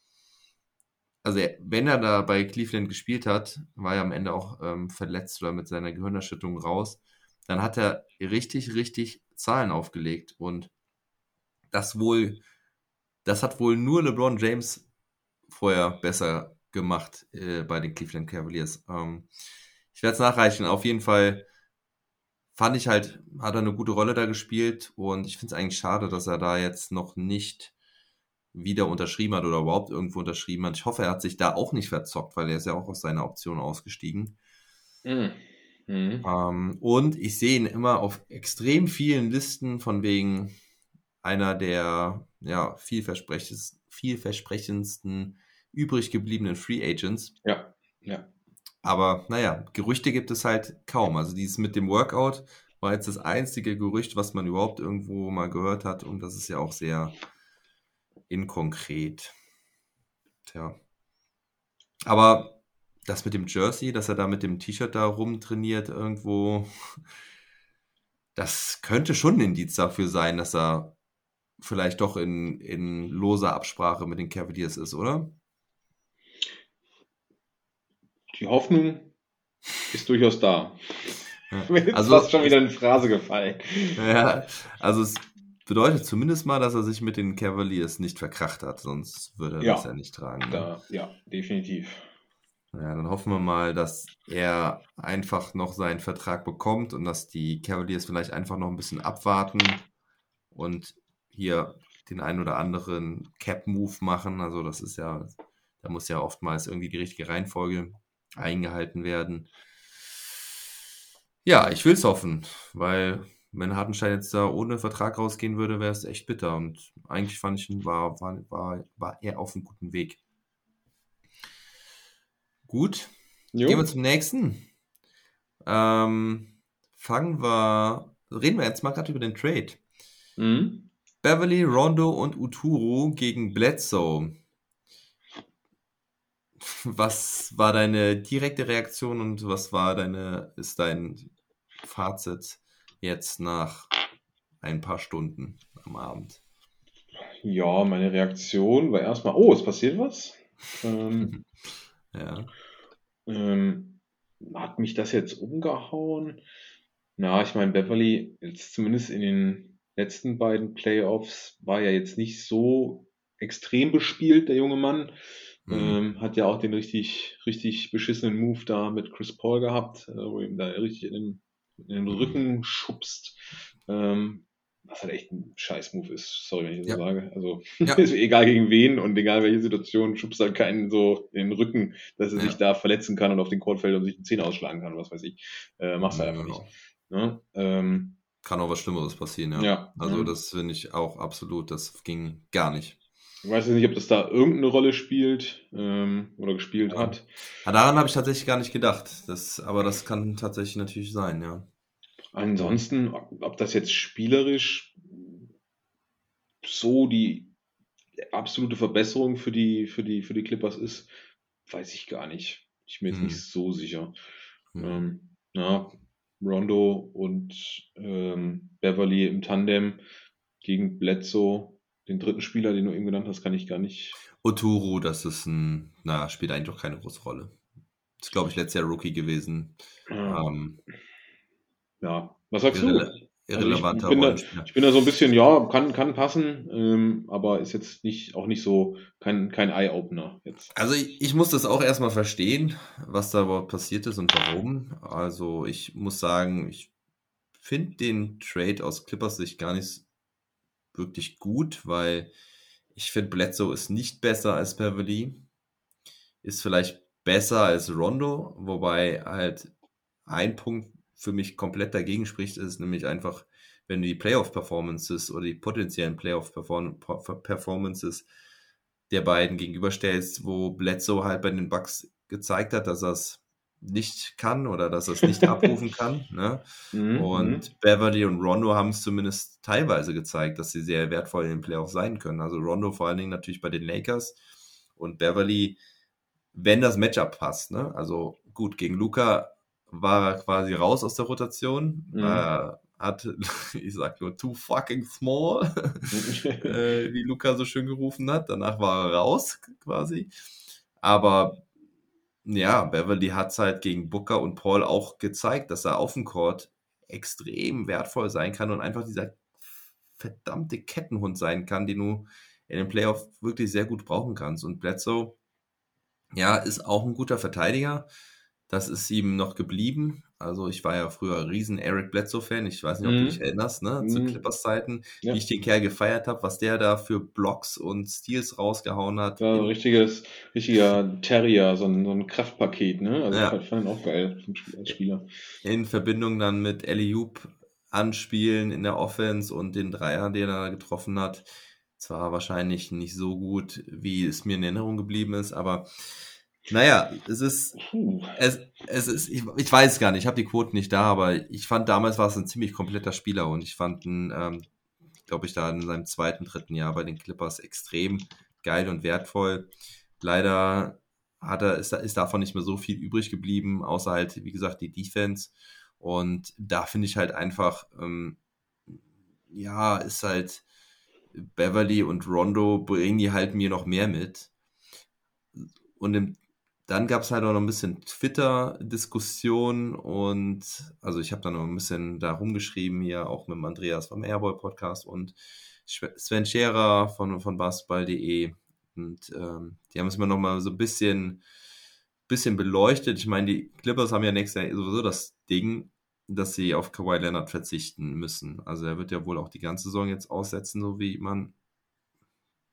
also wenn er da bei Cleveland gespielt hat, war er am Ende auch ähm, verletzt oder mit seiner Gehirnerschütterung raus, dann hat er richtig, richtig Zahlen aufgelegt und das wohl, das hat wohl nur LeBron James vorher besser gemacht äh, bei den Cleveland Cavaliers. Ähm, ich werde es nachreichen. Auf jeden Fall fand ich halt, hat er eine gute Rolle da gespielt und ich finde es eigentlich schade, dass er da jetzt noch nicht wieder unterschrieben hat oder überhaupt irgendwo unterschrieben hat. Ich hoffe, er hat sich da auch nicht verzockt, weil er ist ja auch aus seiner Option ausgestiegen. Mhm. Mhm. Ähm, und ich sehe ihn immer auf extrem vielen Listen von wegen einer der ja, vielversprechendsten, vielversprechendsten übrig gebliebenen Free Agents. Ja, ja. Aber naja, Gerüchte gibt es halt kaum. Also dieses mit dem Workout war jetzt das einzige Gerücht, was man überhaupt irgendwo mal gehört hat. Und das ist ja auch sehr inkonkret. Tja. Aber das mit dem Jersey, dass er da mit dem T-Shirt da rumtrainiert irgendwo, das könnte schon ein Indiz dafür sein, dass er vielleicht doch in, in loser Absprache mit den Cavaliers ist, oder? Die Hoffnung ist durchaus da. Ja. Ist Also- fast schon wieder eine Phrase gefallen. Ja, also es bedeutet zumindest mal, dass er sich mit den Cavaliers nicht verkracht hat, sonst würde er Ja. das ja nicht tragen. Ne? Da, ja, definitiv. Ja, dann hoffen wir mal, dass er einfach noch seinen Vertrag bekommt und dass die Cavaliers vielleicht einfach noch ein bisschen abwarten und hier den ein oder anderen Cap-Move machen. Also das ist ja, da muss ja oftmals irgendwie die richtige Reihenfolge eingehalten werden. Ja, ich will es hoffen, weil wenn Hartenstein jetzt da ohne Vertrag rausgehen würde, wäre es echt bitter. Und eigentlich fand ich, ihn, war, war, war, war er auf einem guten Weg. Gut, Jo. Gehen wir zum nächsten. Ähm, fangen wir, reden wir jetzt mal gerade über den Trade. Mhm. Beverly, Rondo und Uturu gegen Bledsoe. Was war deine direkte Reaktion und was war deine, ist dein Fazit jetzt nach ein paar Stunden am Abend? Ja, meine Reaktion war erstmal, oh, es passiert was. Ähm, Ja. ähm, hat mich das jetzt umgehauen? Na, ich meine, Beverly, jetzt zumindest in den letzten beiden Playoffs, war ja jetzt nicht so extrem bespielt, der junge Mann. Mhm. Ähm, hat ja auch den richtig, richtig beschissenen Move da mit Chris Paul gehabt, äh, wo ihm da richtig in den, in den Rücken schubst. Ähm, was halt echt ein scheiß Move ist. Sorry, wenn ich das Ja. so sage. Also, Ja. ist egal gegen wen und egal welche Situation, schubst halt keinen so in den Rücken, dass er Ja. sich da verletzen kann und auf den Court fällt und sich die Zähne ausschlagen kann, was weiß ich. Äh, machst du halt einfach nicht. Ne? Ähm, Kann auch was Schlimmeres passieren, ja. ja. Also das finde ich auch absolut, das ging gar nicht. Ich weiß jetzt nicht, ob das da irgendeine Rolle spielt ähm, oder gespielt Ja. hat. Ja, daran habe ich tatsächlich gar nicht gedacht. Das, aber das kann tatsächlich natürlich sein, ja. Ansonsten, ob das jetzt spielerisch so die absolute Verbesserung für die, für die, für die Clippers ist, weiß ich gar nicht. Ich bin mir jetzt Hm. nicht so sicher. Hm. Ähm, na, Rondo und ähm, Beverly im Tandem gegen Bledsoe, den dritten Spieler, den du eben genannt hast, kann ich gar nicht. Oturu, das ist ein, na, spielt eigentlich doch keine große Rolle. Ist, glaube ich, letztes Jahr Rookie gewesen. Ja, Ähm, ja. was sagst irrele du? irrelevanter ich bin da-. Ich bin da so ein bisschen, ja, kann, kann passen, ähm, aber ist jetzt nicht, auch nicht so, kein, kein Eye-Opener jetzt. Also ich, ich muss das auch erstmal verstehen, was da überhaupt passiert ist und warum. Also ich muss sagen, ich finde den Trade aus Clippers Sicht gar nicht wirklich gut, weil Ich finde, Bledsoe ist nicht besser als Beverly. Ist vielleicht besser als Rondo, wobei halt ein Punkt für mich komplett dagegen spricht, ist nämlich einfach, wenn du die Playoff-Performances oder die potenziellen Playoff-Performances der beiden gegenüberstellst, wo Bledsoe halt bei den Bucks gezeigt hat, dass er es nicht kann oder dass er es nicht abrufen kann. Ne? Mhm, Und mhm. Beverly und Rondo haben es zumindest teilweise gezeigt, dass sie sehr wertvoll in den Playoffs sein können. Also Rondo vor allen Dingen natürlich bei den Lakers und Beverly, wenn das Matchup passt. Ne? Also gut, gegen Luca war er quasi raus aus der Rotation. Mhm. Äh, hat, ich sag nur, too fucking small, äh, wie Luca so schön gerufen hat. Danach war er raus quasi. Aber ja, Beverly hat es halt gegen Booker und Paul auch gezeigt, dass er auf dem Court extrem wertvoll sein kann und einfach dieser verdammte Kettenhund sein kann, den du in den Playoff wirklich sehr gut brauchen kannst. Und Bledsoe, ja, ist auch ein guter Verteidiger. Das ist ihm noch geblieben. Also ich war ja früher riesen Eric Bledsoe-Fan. Ich weiß nicht, ob Mhm. du dich erinnerst, ne? Zu Mhm. Clippers-Zeiten, Ja. wie ich den Kerl gefeiert habe, was der da für Blocks und Steals rausgehauen hat. War ein richtiges, richtiger Terrier, so ein, so ein Kraftpaket, ne? Also Ja. ich fand ihn auch geil als Spieler. in Verbindung dann mit Eliup anspielen in der Offense und den Dreier, den er getroffen hat. Zwar wahrscheinlich nicht so gut, wie es mir in Erinnerung geblieben ist, aber naja, es ist, Puh. es, es ist, ich, ich weiß gar nicht, ich habe die Quoten nicht da, aber ich fand damals war es ein ziemlich kompletter Spieler und ich fand ihn, ähm, glaube ich, da in seinem zweiten, dritten Jahr bei den Clippers extrem geil und wertvoll. Leider hat er, ist, ist davon nicht mehr so viel übrig geblieben, außer halt, wie gesagt, die Defense. Und da finde ich halt einfach, ähm, ja, ist halt Beverly und Rondo bringen die halt mir noch mehr mit. Und im, dann gab es halt auch noch ein bisschen Twitter-Diskussion und also ich habe da noch ein bisschen da rumgeschrieben, hier auch mit dem Andreas vom Airboy Podcast und Sven Scherer von, von basketball.de und ähm, die haben es mir noch mal so ein bisschen, bisschen beleuchtet. Ich meine, die Clippers haben ja nächstes Jahr sowieso das Ding, dass sie auf Kawhi Leonard verzichten müssen. Also er wird ja wohl auch die ganze Saison jetzt aussetzen, so wie man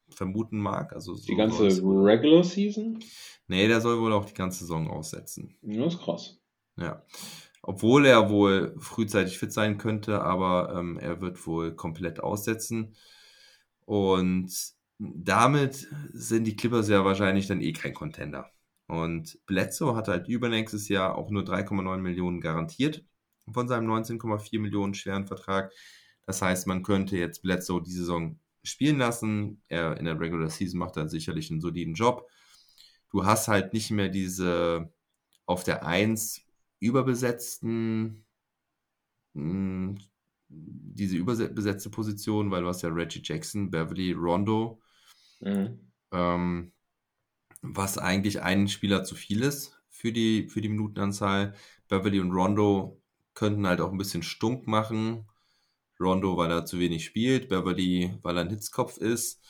vermuten mag. Also so Die ganze Regular Season? Nee, der soll wohl auch die ganze Saison aussetzen. Ja, ist krass. Ja. Obwohl er wohl frühzeitig fit sein könnte, aber ähm, er wird wohl komplett aussetzen. Und damit sind die Clippers ja wahrscheinlich dann eh kein Contender. Und Bledsoe hat halt übernächstes Jahr auch nur 3,9 Millionen garantiert von seinem 19,4 Millionen schweren Vertrag. Das heißt, man könnte jetzt Bledsoe die Saison spielen lassen. Er in der Regular Season macht er sicherlich einen soliden Job. Du hast halt nicht mehr diese auf der 1 überbesetzten, mh, diese überbesetzte Position, weil du hast ja Reggie Jackson, Beverly, Rondo, Mhm. ähm, was eigentlich ein Spieler zu viel ist für die, für die Minutenanzahl. Beverly und Rondo könnten halt auch ein bisschen stunk machen. Rondo, weil er zu wenig spielt, Beverly, weil er ein Hitzkopf ist.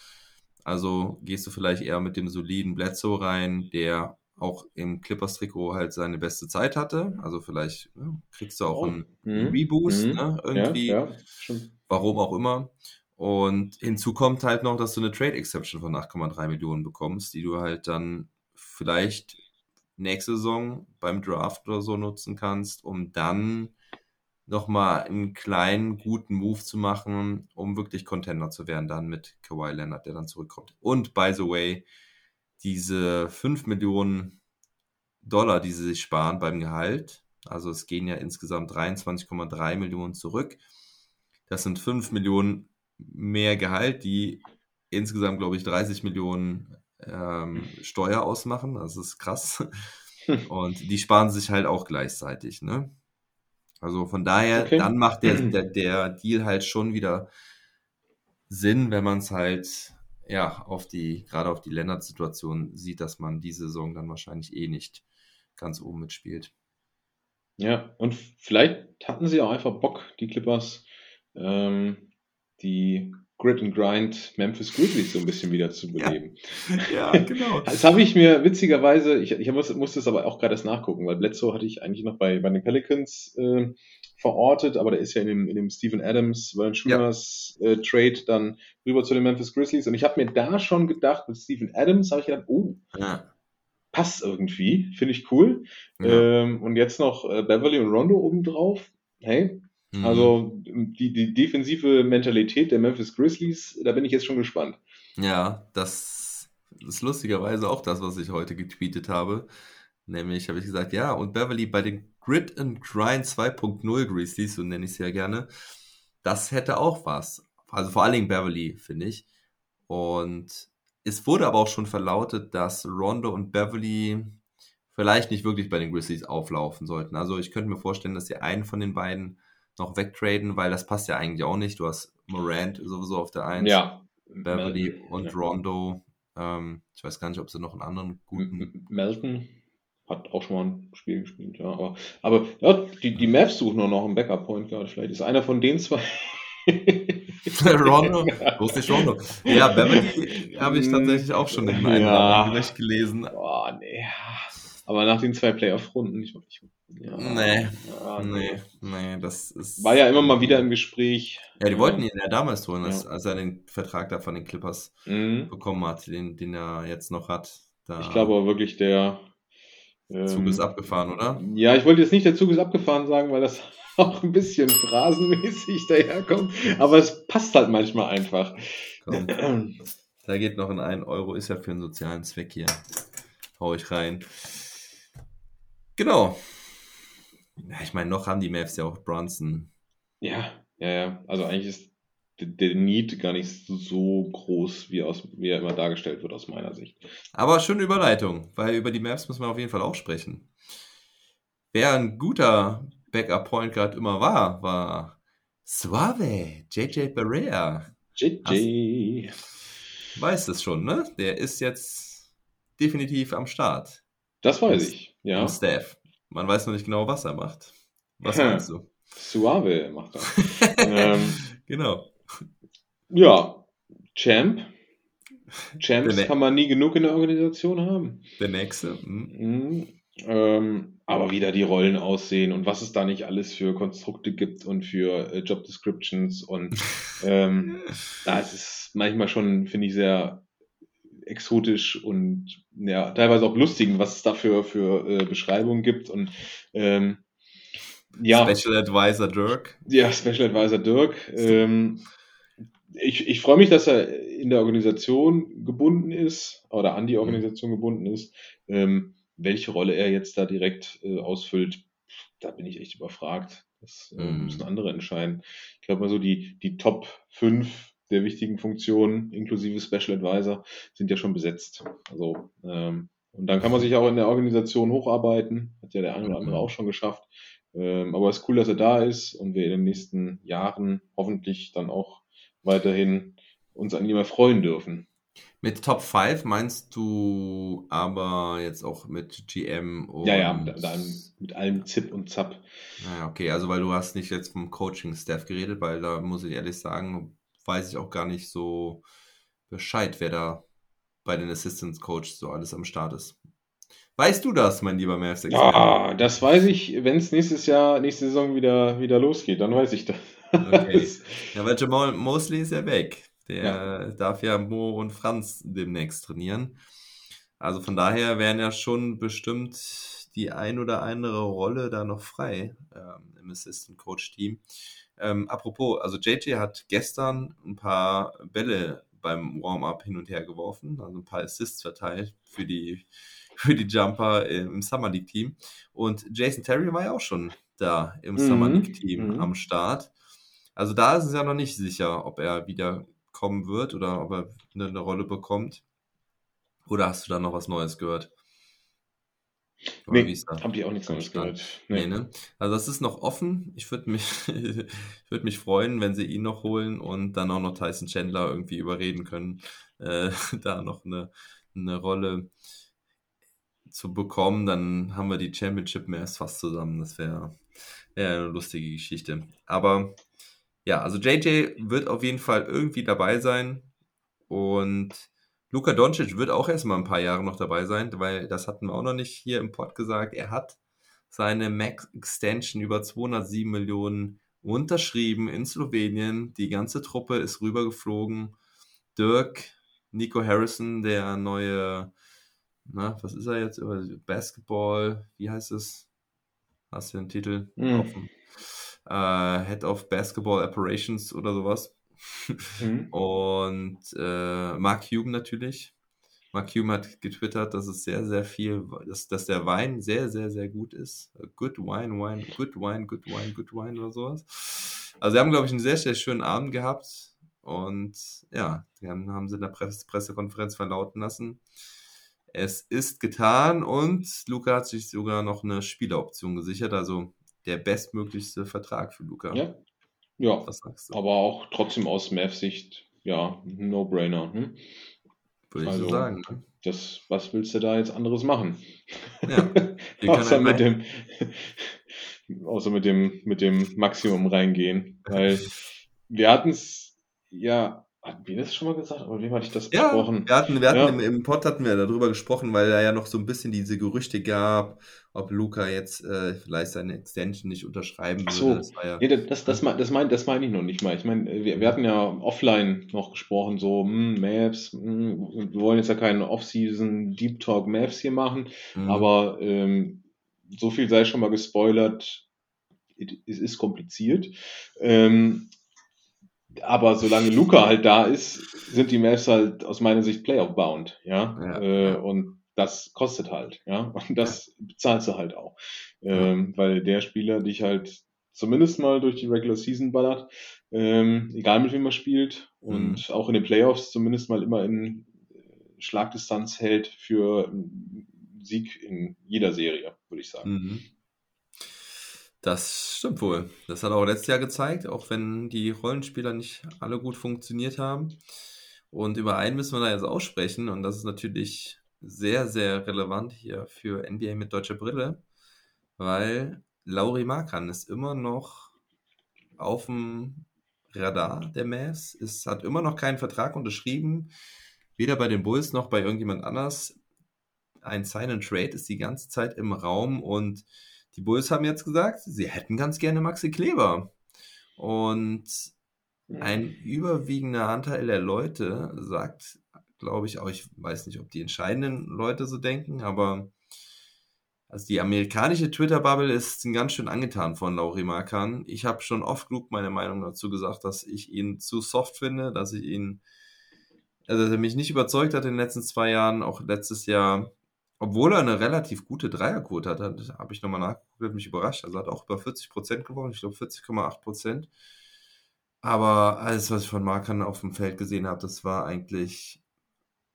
Also gehst du vielleicht eher mit dem soliden Bledsoe rein, der auch im Clippers-Trikot halt seine beste Zeit hatte. Also vielleicht ne, kriegst du auch Oh. einen Mhm. Reboost, Mhm. ne, irgendwie Ja, ja, warum auch immer. Und hinzu kommt halt noch, dass du eine Trade Exception von 8,3 Millionen bekommst, die du halt dann vielleicht nächste Saison beim Draft oder so nutzen kannst, um dann nochmal einen kleinen, guten Move zu machen, um wirklich Contender zu werden, dann mit Kawhi Leonard, der dann zurückkommt. Und by the way, diese 5 Millionen Dollar, die sie sich sparen beim Gehalt, also es gehen ja insgesamt 23,3 Millionen zurück. Das sind 5 Millionen mehr Gehalt, die insgesamt, glaube ich, 30 Millionen ähm, Steuer ausmachen. Das ist krass. Und die sparen sich halt auch gleichzeitig. Ne? Also von daher, Okay. dann macht der, der, der Deal halt schon wieder Sinn, wenn man es halt ja auf die, gerade auf die Lennart-Situation sieht, dass man die Saison dann wahrscheinlich eh nicht ganz oben mitspielt. Ja, und vielleicht hatten sie auch einfach Bock, die Clippers, ähm, die Grit and Grind Memphis Grizzlies so ein bisschen wieder zu beleben. Ja, genau. Das habe ich mir witzigerweise, ich, ich muss, musste es aber auch gerade erst nachgucken, weil Bledsoe hatte ich eigentlich noch bei, bei den Pelicans äh, verortet, aber der ist ja in dem, in dem Steven Adams, Valanciunas äh, Trade dann rüber zu den Memphis Grizzlies. Und ich habe mir da schon gedacht, mit Steven Adams habe ich gedacht, oh, Ja. passt irgendwie, finde ich cool. Ja. Ähm, und jetzt noch äh, Beverly und Rondo obendrauf. Hey, Mhm. also die, die defensive Mentalität der Memphis Grizzlies, da bin ich jetzt schon gespannt. Ja, das ist lustigerweise auch das, was ich heute getweetet habe. Nämlich habe ich gesagt, ja, und Beverly bei den Grid and Grind 2.0 Grizzlies, so nenne ich es ja gerne, das hätte auch was. Also vor allen Dingen Beverly, finde ich. Und es wurde aber auch schon verlautet, dass Rondo und Beverly vielleicht nicht wirklich bei den Grizzlies auflaufen sollten. Also ich könnte mir vorstellen, dass sie einen von den beiden noch wegtraden, weil das passt ja eigentlich auch nicht. Du hast Morant sowieso auf der 1. Ja. Beverly und ja. Rondo. Ähm, ich weiß gar nicht, ob sie noch einen anderen guten. Melton hat auch schon mal ein Spiel gespielt, ja. Aber, aber ja, die, die Mavs suchen nur noch einen Backup-Point Guard. Vielleicht ist einer von den zwei. Rondo? Wo ist nicht Rondo? Ja, Beverly habe ich tatsächlich auch schon in meinem Ja. Bericht gelesen. Boah, nee. Aber nach den zwei Playoff-Runden, ich, ich ja, Nee. ja, Nee, nee, das ist. War ja immer mal wieder im Gespräch. Ja, die wollten ihn ja damals holen, als, Ja. als er den Vertrag da von den Clippers Mhm. bekommen hat, den, den er jetzt noch hat. Da Ich glaube aber wirklich, der Zug ähm, ist abgefahren, oder? Ja, ich wollte jetzt nicht, der Zug ist abgefahren sagen, weil das auch ein bisschen phrasenmäßig daherkommt. Aber es passt halt manchmal einfach. Komm, da geht noch ein 1 Euro, ist ja für einen sozialen Zweck hier. Hau ich rein. Genau. Ja, ich meine, noch haben die Mavs ja auch Bronson. Ja, ja, ja. Also eigentlich ist der, Need gar nicht so groß, wie, aus, wie er immer dargestellt wird, aus meiner Sicht. Aber schöne Überleitung, weil über die Mavs müssen wir auf jeden Fall auch sprechen. Wer ein guter Backup-Point Guard immer war, war Suave, JJ Barea. JJ. Weiß es schon, ne? Der ist jetzt definitiv am Start. Das weiß ich, ja. Im Staff. Man weiß noch nicht genau, was er macht. Was meinst du? Suave macht er. ähm, Genau. ja, Champ. Champs kann man nie genug in der Organisation haben. Der nächste. hm. Mhm. Ähm, aber wie da die Rollen aussehen und was es da nicht alles für Konstrukte gibt und für äh, Job Descriptions und ähm, das ist manchmal schon, finde ich, sehr exotisch und ja, teilweise auch lustig, was es da für, äh, Beschreibungen gibt und ähm, ja. Special Advisor Dirk. Ja, Special Advisor Dirk. Ähm, ich ich freue mich, dass er in der Organisation gebunden ist oder an die Organisation gebunden ist. Ähm, welche Rolle er jetzt da direkt äh, ausfüllt, da bin ich echt überfragt. Das äh, Mhm. müssen andere entscheiden. Ich glaube mal so, die, die Top 5 der wichtigen Funktionen, inklusive Special Advisor, sind ja schon besetzt. Also, ähm, und dann kann man sich auch in der Organisation hocharbeiten. Hat ja der eine oder andere Mhm. auch schon geschafft. Ähm, aber es ist cool, dass er da ist und wir in den nächsten Jahren hoffentlich dann auch weiterhin uns an ihm erfreuen dürfen. Mit Top 5 meinst du aber jetzt auch mit GM und. Ja, ja, da mit allem Zip und Zap. Naja, okay, also weil du hast nicht jetzt vom Coaching-Staff geredet, weil da muss ich ehrlich sagen, weiß ich auch gar nicht so Bescheid, wer da bei den Assistants Coach so alles am Start ist. Weißt du das, mein lieber Mavs Ja, das weiß ich, wenn es nächstes Jahr, nächste Saison wieder, wieder losgeht, dann weiß ich das. Okay. Ja, weil Jamal Mosley ist ja weg. Der Ja. darf ja Mo und Franz demnächst trainieren. Also von daher wären ja schon bestimmt die ein oder andere Rolle da noch frei ähm, im Assistant Coach Team. Ähm, apropos, also JJ hat gestern ein paar Bälle beim Warm-up hin und her geworfen, also ein paar Assists verteilt für die, für die Jumper im Summer League Team. Und Jason Terry war ja auch schon da im Mhm, Summer League Team mhm. am Start. Also da ist es ja noch nicht sicher, ob er wieder kommen wird oder ob er eine, eine Rolle bekommt. Oder hast du da noch was Neues gehört? Oder Nee, ist da? hab ich auch nichts Start? gehört. Nee, ne? Also das ist noch offen. Ich würde mich, ich würde mich freuen, wenn sie ihn noch holen und dann auch noch Tyson Chandler irgendwie überreden können, äh, da noch eine, eine Rolle zu bekommen. Dann haben wir die Championship mehr als fast zusammen. Das wäre wär eine lustige Geschichte. Aber ja, also JJ wird auf jeden Fall irgendwie dabei sein und Luka Doncic wird auch erstmal ein paar Jahre noch dabei sein, weil das hatten wir auch noch nicht hier im Pod gesagt. Er hat seine Max Extension über 207 Millionen unterschrieben in Slowenien. Die ganze Truppe ist rübergeflogen. Dirk, Nico Harrison, der neue, na, was ist er jetzt? Basketball, wie heißt es? Hast du den Titel? Mhm. Äh, Head of Basketball Operations oder sowas. Mhm. Und äh, Mark Hume natürlich. Mark Hume hat getwittert, dass es sehr, sehr viel, dass, dass der Wein sehr, sehr, sehr gut ist. Good wine, wine, good wine, good wine, good wine oder sowas. Also sie haben, glaube ich, einen sehr, sehr schönen Abend gehabt. Und ja, dann haben sie in der Presse Pressekonferenz verlauten lassen. Es ist getan und Luca hat sich sogar noch eine Spieleroption gesichert, also der bestmöglichste Vertrag für Luca. Ja. Ja, aber auch trotzdem aus Mavs-Sicht, ja, No-Brainer. Hm? Würde ich also- so sagen. Ne? Das, was willst du da jetzt anderes machen? Ja. Außer mit dem, außer mit dem, mit dem Maximum reingehen. Weil wir hatten es, ja, hatten wir das schon mal gesagt? Aber wem hatte ich das Ja, besprochen? wir hatten, wir hatten Ja. im, im Pod hatten wir darüber gesprochen, weil da ja noch so ein bisschen diese Gerüchte gab, ob Luca jetzt äh, vielleicht seine Extension nicht unterschreiben Ach würde. so. Das ja, Nee, das, das, das, das meine das mein ich noch nicht mal. Ich meine, wir, wir hatten ja offline noch gesprochen, so, hm, Maps, hm, wir wollen jetzt ja keinen Off-Season Deep Talk Maps hier machen, Mhm. aber ähm, so viel sei schon mal gespoilert, es ist kompliziert. Ähm, aber solange Luca halt da ist, sind die Maps halt aus meiner Sicht Playoff-bound, ja. Ja, äh. Und das kostet halt, ja. Und das bezahlst du halt auch. Ähm, weil der Spieler dich halt zumindest mal durch die Regular Season ballert, ähm, egal mit wem er spielt und auch in den Playoffs zumindest mal immer in äh, Schlagdistanz hält für einen Sieg in jeder Serie, würde ich sagen. Mhm. Das stimmt wohl. Das hat auch letztes Jahr gezeigt, auch wenn die Rollenspieler nicht alle gut funktioniert haben. Und über einen müssen wir da jetzt aussprechen, und das ist natürlich sehr, sehr relevant hier für NBA mit deutscher Brille, weil Lauri Markan ist immer noch auf dem Radar der Mavs, ist, hat immer noch keinen Vertrag unterschrieben, weder bei den Bulls noch bei irgendjemand anders. Ein Sign and Trade ist die ganze Zeit im Raum und die Bulls haben jetzt gesagt, sie hätten ganz gerne Maxi Kleber. Und ein überwiegender Anteil der Leute sagt, glaube ich auch, ich weiß nicht, ob die entscheidenden Leute so denken, aber also die amerikanische Twitter-Bubble ist ganz schön angetan von Lauri Markan. Ich habe schon oft genug meine Meinung dazu gesagt, dass ich ihn zu soft finde, dass ich ihn, also dass er mich nicht überzeugt hat in den letzten zwei Jahren, auch letztes Jahr, obwohl er eine relativ gute Dreierquote hat, habe ich nochmal nachgeguckt, hat mich überrascht. Also hat auch über 40 Prozent gewonnen, ich glaube 40,8 Prozent. Aber alles, was ich von Markan auf dem Feld gesehen habe, das war eigentlich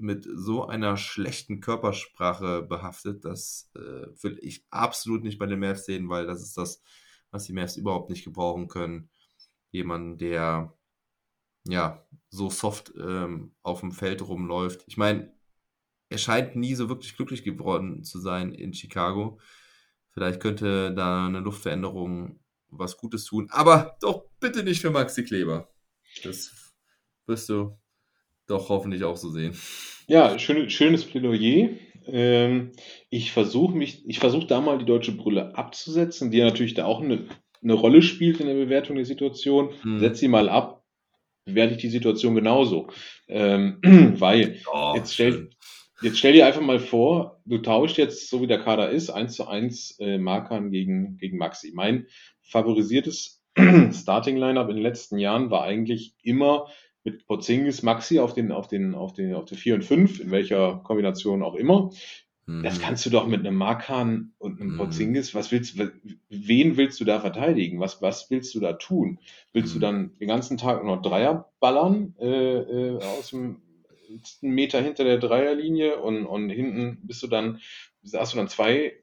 mit so einer schlechten Körpersprache behaftet, das äh, will ich absolut nicht bei den Mavs sehen, weil das ist das, was die Mavs überhaupt nicht gebrauchen können. Jemanden, der ja so soft ähm, auf dem Feld rumläuft. Ich meine, er scheint nie so wirklich glücklich geworden zu sein in Chicago. Vielleicht könnte da eine Luftveränderung was Gutes tun, aber doch bitte nicht für Maxi Kleber. Das wirst du doch hoffentlich auch so sehen. Ja, schön, schönes Plädoyer. Ähm, ich versuche mich, ich versuche da mal die deutsche Brille abzusetzen, die ja natürlich da auch eine, eine Rolle spielt in der Bewertung der Situation. Hm. Setz sie mal ab, bewerte ich die Situation genauso. Ähm, weil Oh, Jetzt stell- schön. Jetzt stell dir einfach mal vor, du tauscht jetzt, so wie der Kader ist, 1 zu 1 äh, Markan gegen, gegen Maxi. Mein favorisiertes Starting-Lineup in den letzten Jahren war eigentlich immer mit Porzingis Maxi auf den, auf den, auf den, auf den 4 und 5, in welcher Kombination auch immer. Das Mhm. kannst du doch mit einem Markan und einem Mhm. Porzingis, was willst du, wen willst du da verteidigen? Was, was willst du da tun? Willst du Mhm. dann den ganzen Tag noch Dreier ballern, äh, äh, aus dem einen Meter hinter der Dreierlinie und, und hinten bist du dann, hast du dann zwei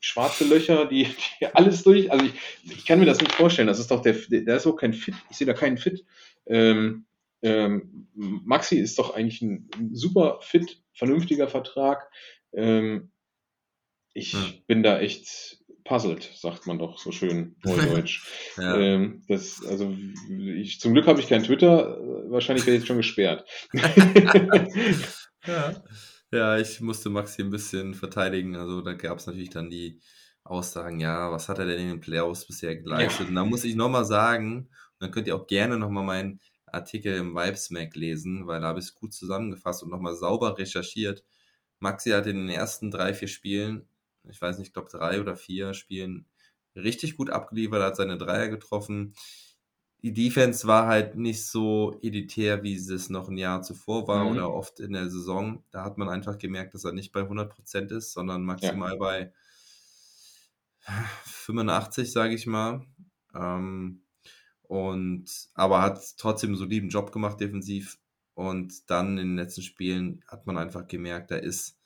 schwarze Löcher, die, die alles durch, also ich, ich kann mir das nicht vorstellen, das ist doch der, der ist auch kein Fit, ich sehe da keinen Fit. Ähm, ähm, Maxi ist doch eigentlich ein super fit, vernünftiger Vertrag. Ähm, ich Ja. bin da echt puzzled, sagt man doch so schön neudeutsch. Ja. ähm, das, also ich, zum Glück habe ich kein Twitter, wahrscheinlich wäre ich jetzt schon gesperrt. Ja. ja, ich musste Maxi ein bisschen verteidigen. Also da gab es natürlich dann die Aussagen, ja, was hat er denn in den Playoffs bisher geleistet? Und da muss ich nochmal sagen, dann könnt ihr auch gerne nochmal meinen Artikel im Vibesmack lesen, weil da habe ich es gut zusammengefasst und nochmal sauber recherchiert. Maxi hat in den ersten drei, vier Spielen, ich weiß nicht, ich glaube drei oder vier Spielen, richtig gut abgeliefert, hat seine Dreier getroffen. Die Defense war halt nicht so elitär, wie es noch ein Jahr zuvor war mhm. oder oft in der Saison. Da hat man einfach gemerkt, dass er nicht bei 100% ist, sondern maximal ja. bei 85, sage ich mal. Ähm, und aber hat trotzdem einen soliden Job gemacht defensiv. Und dann in den letzten Spielen hat man einfach gemerkt, da ist,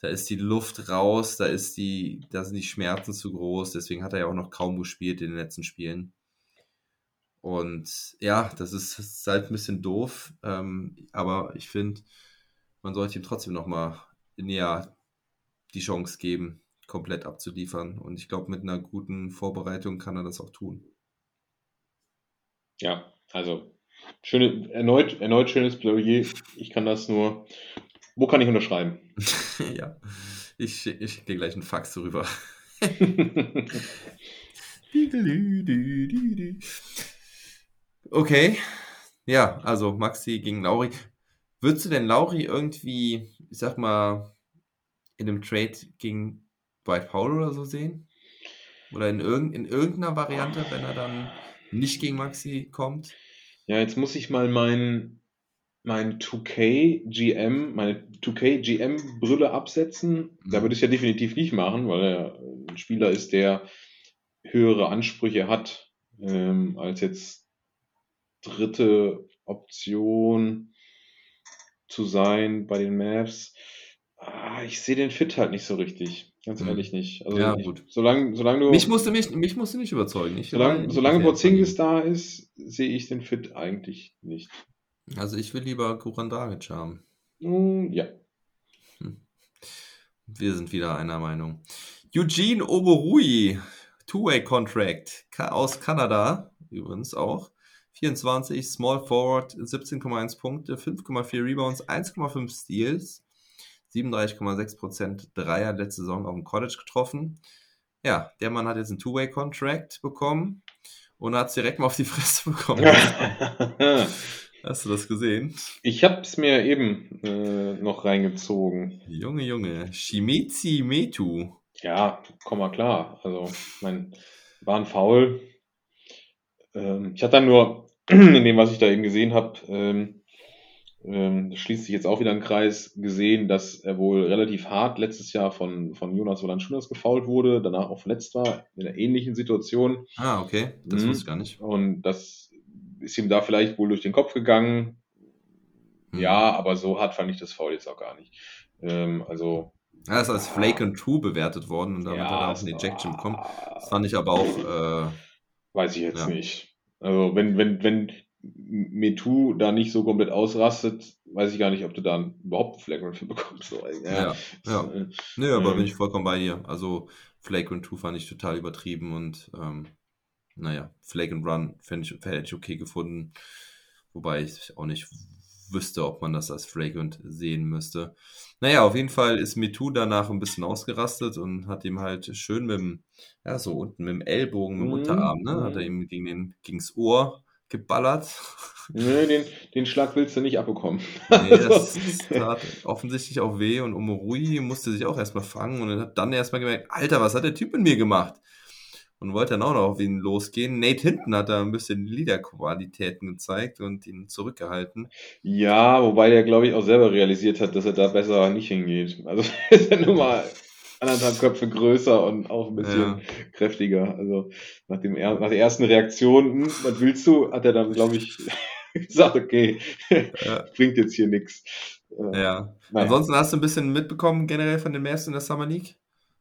da ist die Luft raus, da ist die, da sind die Schmerzen zu groß. Deswegen hat er ja auch noch kaum gespielt in den letzten Spielen. Und ja, das ist, halt ein bisschen doof. Ähm, aber ich finde, man sollte ihm trotzdem nochmal näher die Chance geben komplett abzuliefern. Und ich glaube, mit einer guten Vorbereitung kann er das auch tun. Ja, also schöne, erneut, erneut schönes Plädoyer. Ich kann das nur. Wo kann ich unterschreiben? ja, ich, ich schicke gleich einen Fax rüber. okay, ja, also Maxi gegen Lauri. Würdest du denn Lauri irgendwie, ich sag mal, in einem Trade gegen Dwight Powell oder so sehen? Oder in, irgend, in irgendeiner Variante, wenn er dann nicht gegen Maxi kommt? Ja, jetzt muss ich mal mein, mein 2K GM, meine 2K GM Brille absetzen. Da mhm. würde ich es ja definitiv nicht machen, weil er ein Spieler ist, der höhere Ansprüche hat ähm, als jetzt dritte Option zu sein bei den Mavs. Ah, ich sehe den Fit halt nicht so richtig. Ganz mhm. ehrlich nicht. Also ja, ich, gut. Solange, solange du. Mich musste mich, mich musste nicht überzeugen. Ich solange solange Porzingis da ist, sehe ich den Fit eigentlich nicht. Also ich will lieber Kuran Dragic haben. Mm, ja. Hm. Wir sind wieder einer Meinung. Eugene Oborui, Two-Way-Contract aus Kanada, übrigens auch. 24, Small Forward, 17,1 Punkte, 5,4 Rebounds, 1,5 Steals. 37,6% Dreier letzte Saison auf dem College getroffen. Ja, der Mann hat jetzt einen Two-Way-Contract bekommen und hat es direkt mal auf die Fresse bekommen. Hast du das gesehen? Ich habe es mir eben äh, noch reingezogen. Junge, Junge. Shimizi Metu. Ja, komm mal klar. Also, mein, war ein Foul. Ähm, ich hatte dann nur, in dem, was ich da eben gesehen habe, ähm, ähm, schließt sich jetzt auch wieder ein Kreis, gesehen, dass er wohl relativ hart letztes Jahr von, von Jonas Valanciunas gefault wurde, danach auch verletzt war, in einer ähnlichen Situation. Ah, okay, das mhm. wusste ich gar nicht. Und das ist ihm da vielleicht wohl durch den Kopf gegangen. Mhm. Ja, aber so hart fand ich das Foul jetzt auch gar nicht. Ähm, also. Er ist als Flake and True bewertet worden und damit ja, hat er auch eine Ejection bekommen. Das fand ich aber auch. Äh, weiß ich jetzt ja. nicht. Also, wenn, wenn, wenn Metu da nicht so komplett ausrastet, weiß ich gar nicht, ob du da überhaupt Flagrant für bekommst. So, ja, ja. ja. Äh, Nö, aber ähm, bin ich vollkommen bei dir. Also Flagrant 2 fand ich total übertrieben und ähm, naja, Flagrant Run fände ich, hätte ich okay gefunden. Wobei ich auch nicht wüsste, ob man das als Flagrant sehen müsste. Naja, auf jeden Fall ist Metu danach ein bisschen ausgerastet und hat ihm halt schön mit dem, ja, so unten mit dem Ellbogen, mit dem mhm. Unterarm, ne, hat er mhm. ihm gegen den, gegens Ohr geballert. Nö, den, den Schlag willst du nicht abbekommen. Nee, das, das tat offensichtlich auch weh und Omorui musste sich auch erstmal fangen und hat dann erstmal gemerkt, Alter, was hat der Typ mit mir gemacht? Und wollte dann auch noch auf ihn losgehen. Nate Hinton hat da ein bisschen Liederqualitäten gezeigt und ihn zurückgehalten. Ja, wobei der, glaube ich, auch selber realisiert hat, dass er da besser nicht hingeht. Also ist er nun mal anderthalb Köpfe größer und auch ein bisschen ja. kräftiger. Also nach, dem, nach der ersten Reaktion, hm, was willst du, hat er dann, glaube ich, gesagt, okay, ja. bringt jetzt hier nichts. Äh, ja. Naja. Ansonsten hast du ein bisschen mitbekommen generell von den Mavs in der Summer League?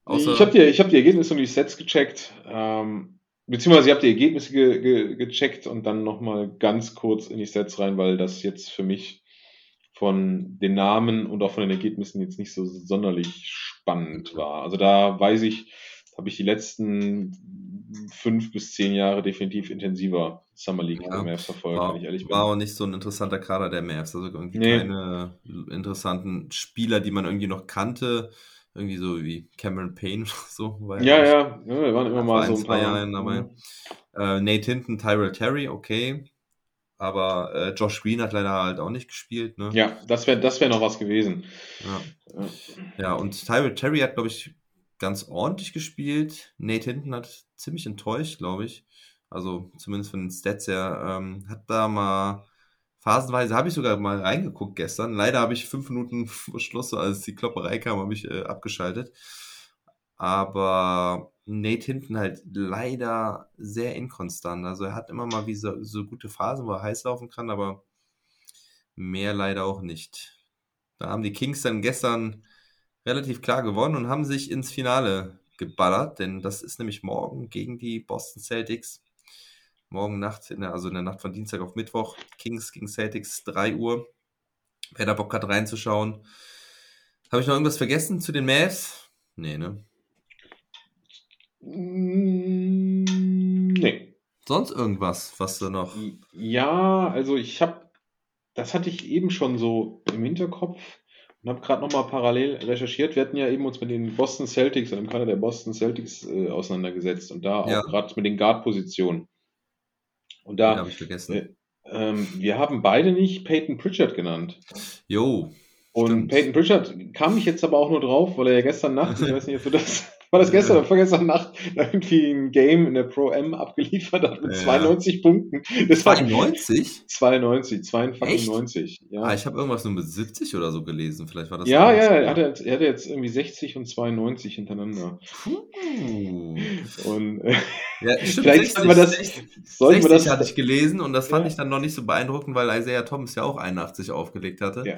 Außer ich habe die, hab die Ergebnisse und die Sets gecheckt. Ähm, beziehungsweise ich habe die Ergebnisse ge ge gecheckt und dann nochmal ganz kurz in die Sets rein, weil das jetzt für mich von den Namen und auch von den Ergebnissen jetzt nicht so sonderlich spannend war. Also da weiß ich, habe ich die letzten fünf bis zehn Jahre definitiv intensiver Summer League ja, Mavs verfolgt, war, wenn ich ehrlich bin. War auch nicht so ein interessanter Kader der Mavs, also irgendwie nee. keine interessanten Spieler, die man irgendwie noch kannte. Irgendwie so wie Cameron Payne oder so. Ja, ja, ja, wir waren immer mal so ein paar. Jahren dabei. Äh, Nate Hinton, Tyrell Terry, okay. Aber äh, Josh Green hat leider halt auch nicht gespielt. Ne? Ja, das wäre das wär noch was gewesen. Ja. Ja. Und Tyrell Terry hat, glaube ich, ganz ordentlich gespielt. Nate Hinton hat ziemlich enttäuscht, glaube ich. Also zumindest von den Stats her. Ähm, hat da mal phasenweise, habe ich sogar mal reingeguckt gestern. Leider habe ich fünf Minuten vor Schluss, als die Klopperei kam, habe ich äh, abgeschaltet. Aber Nate Hinton halt leider sehr inkonstant. Also er hat immer mal wie so, so gute Phasen, wo er heiß laufen kann, aber mehr leider auch nicht. Da haben die Kings dann gestern relativ klar gewonnen und haben sich ins Finale geballert, denn das ist nämlich morgen gegen die Boston Celtics. Morgen Nacht, also in der Nacht von Dienstag auf Mittwoch, Kings gegen Celtics, 3 Uhr. Wer da Bock hat reinzuschauen. Habe ich noch irgendwas vergessen zu den Mavs? Nee, ne? Mm, Nee. Sonst irgendwas, was du noch. Ja, also ich habe, das hatte ich eben schon so im Hinterkopf und habe gerade nochmal parallel recherchiert. Wir hatten ja eben uns mit den Boston Celtics, im Kader der Boston Celtics äh, auseinandergesetzt und da Ja. auch gerade mit den Guard-Positionen. Und da, habe ich vergessen. äh, ähm, wir haben beide nicht Peyton Pritchard genannt. Jo. Und Stimmt. Peyton Pritchard kam ich jetzt aber auch nur drauf, weil er ja gestern Nacht, ich weiß nicht, ob du das, war das gestern oder vorgestern Nacht, irgendwie ein Game in der Pro M abgeliefert hat mit Ja. 92 Punkten. Das war 92? 92, 92, Echt? 90. Ja, Ah, ich habe irgendwas nur mit 70 oder so gelesen. Vielleicht war das. ja, ja, er hatte, jetzt- er hatte jetzt irgendwie 60 und 92 hintereinander. Puh. Und äh, Ja, stimmt. vielleicht sollten wir das, 60, sollten wir 60 das, hatte ich gelesen und das fand Ja. ich dann noch nicht so beeindruckend, weil Isaiah Thomas ja auch 81 aufgelegt hatte. Ja.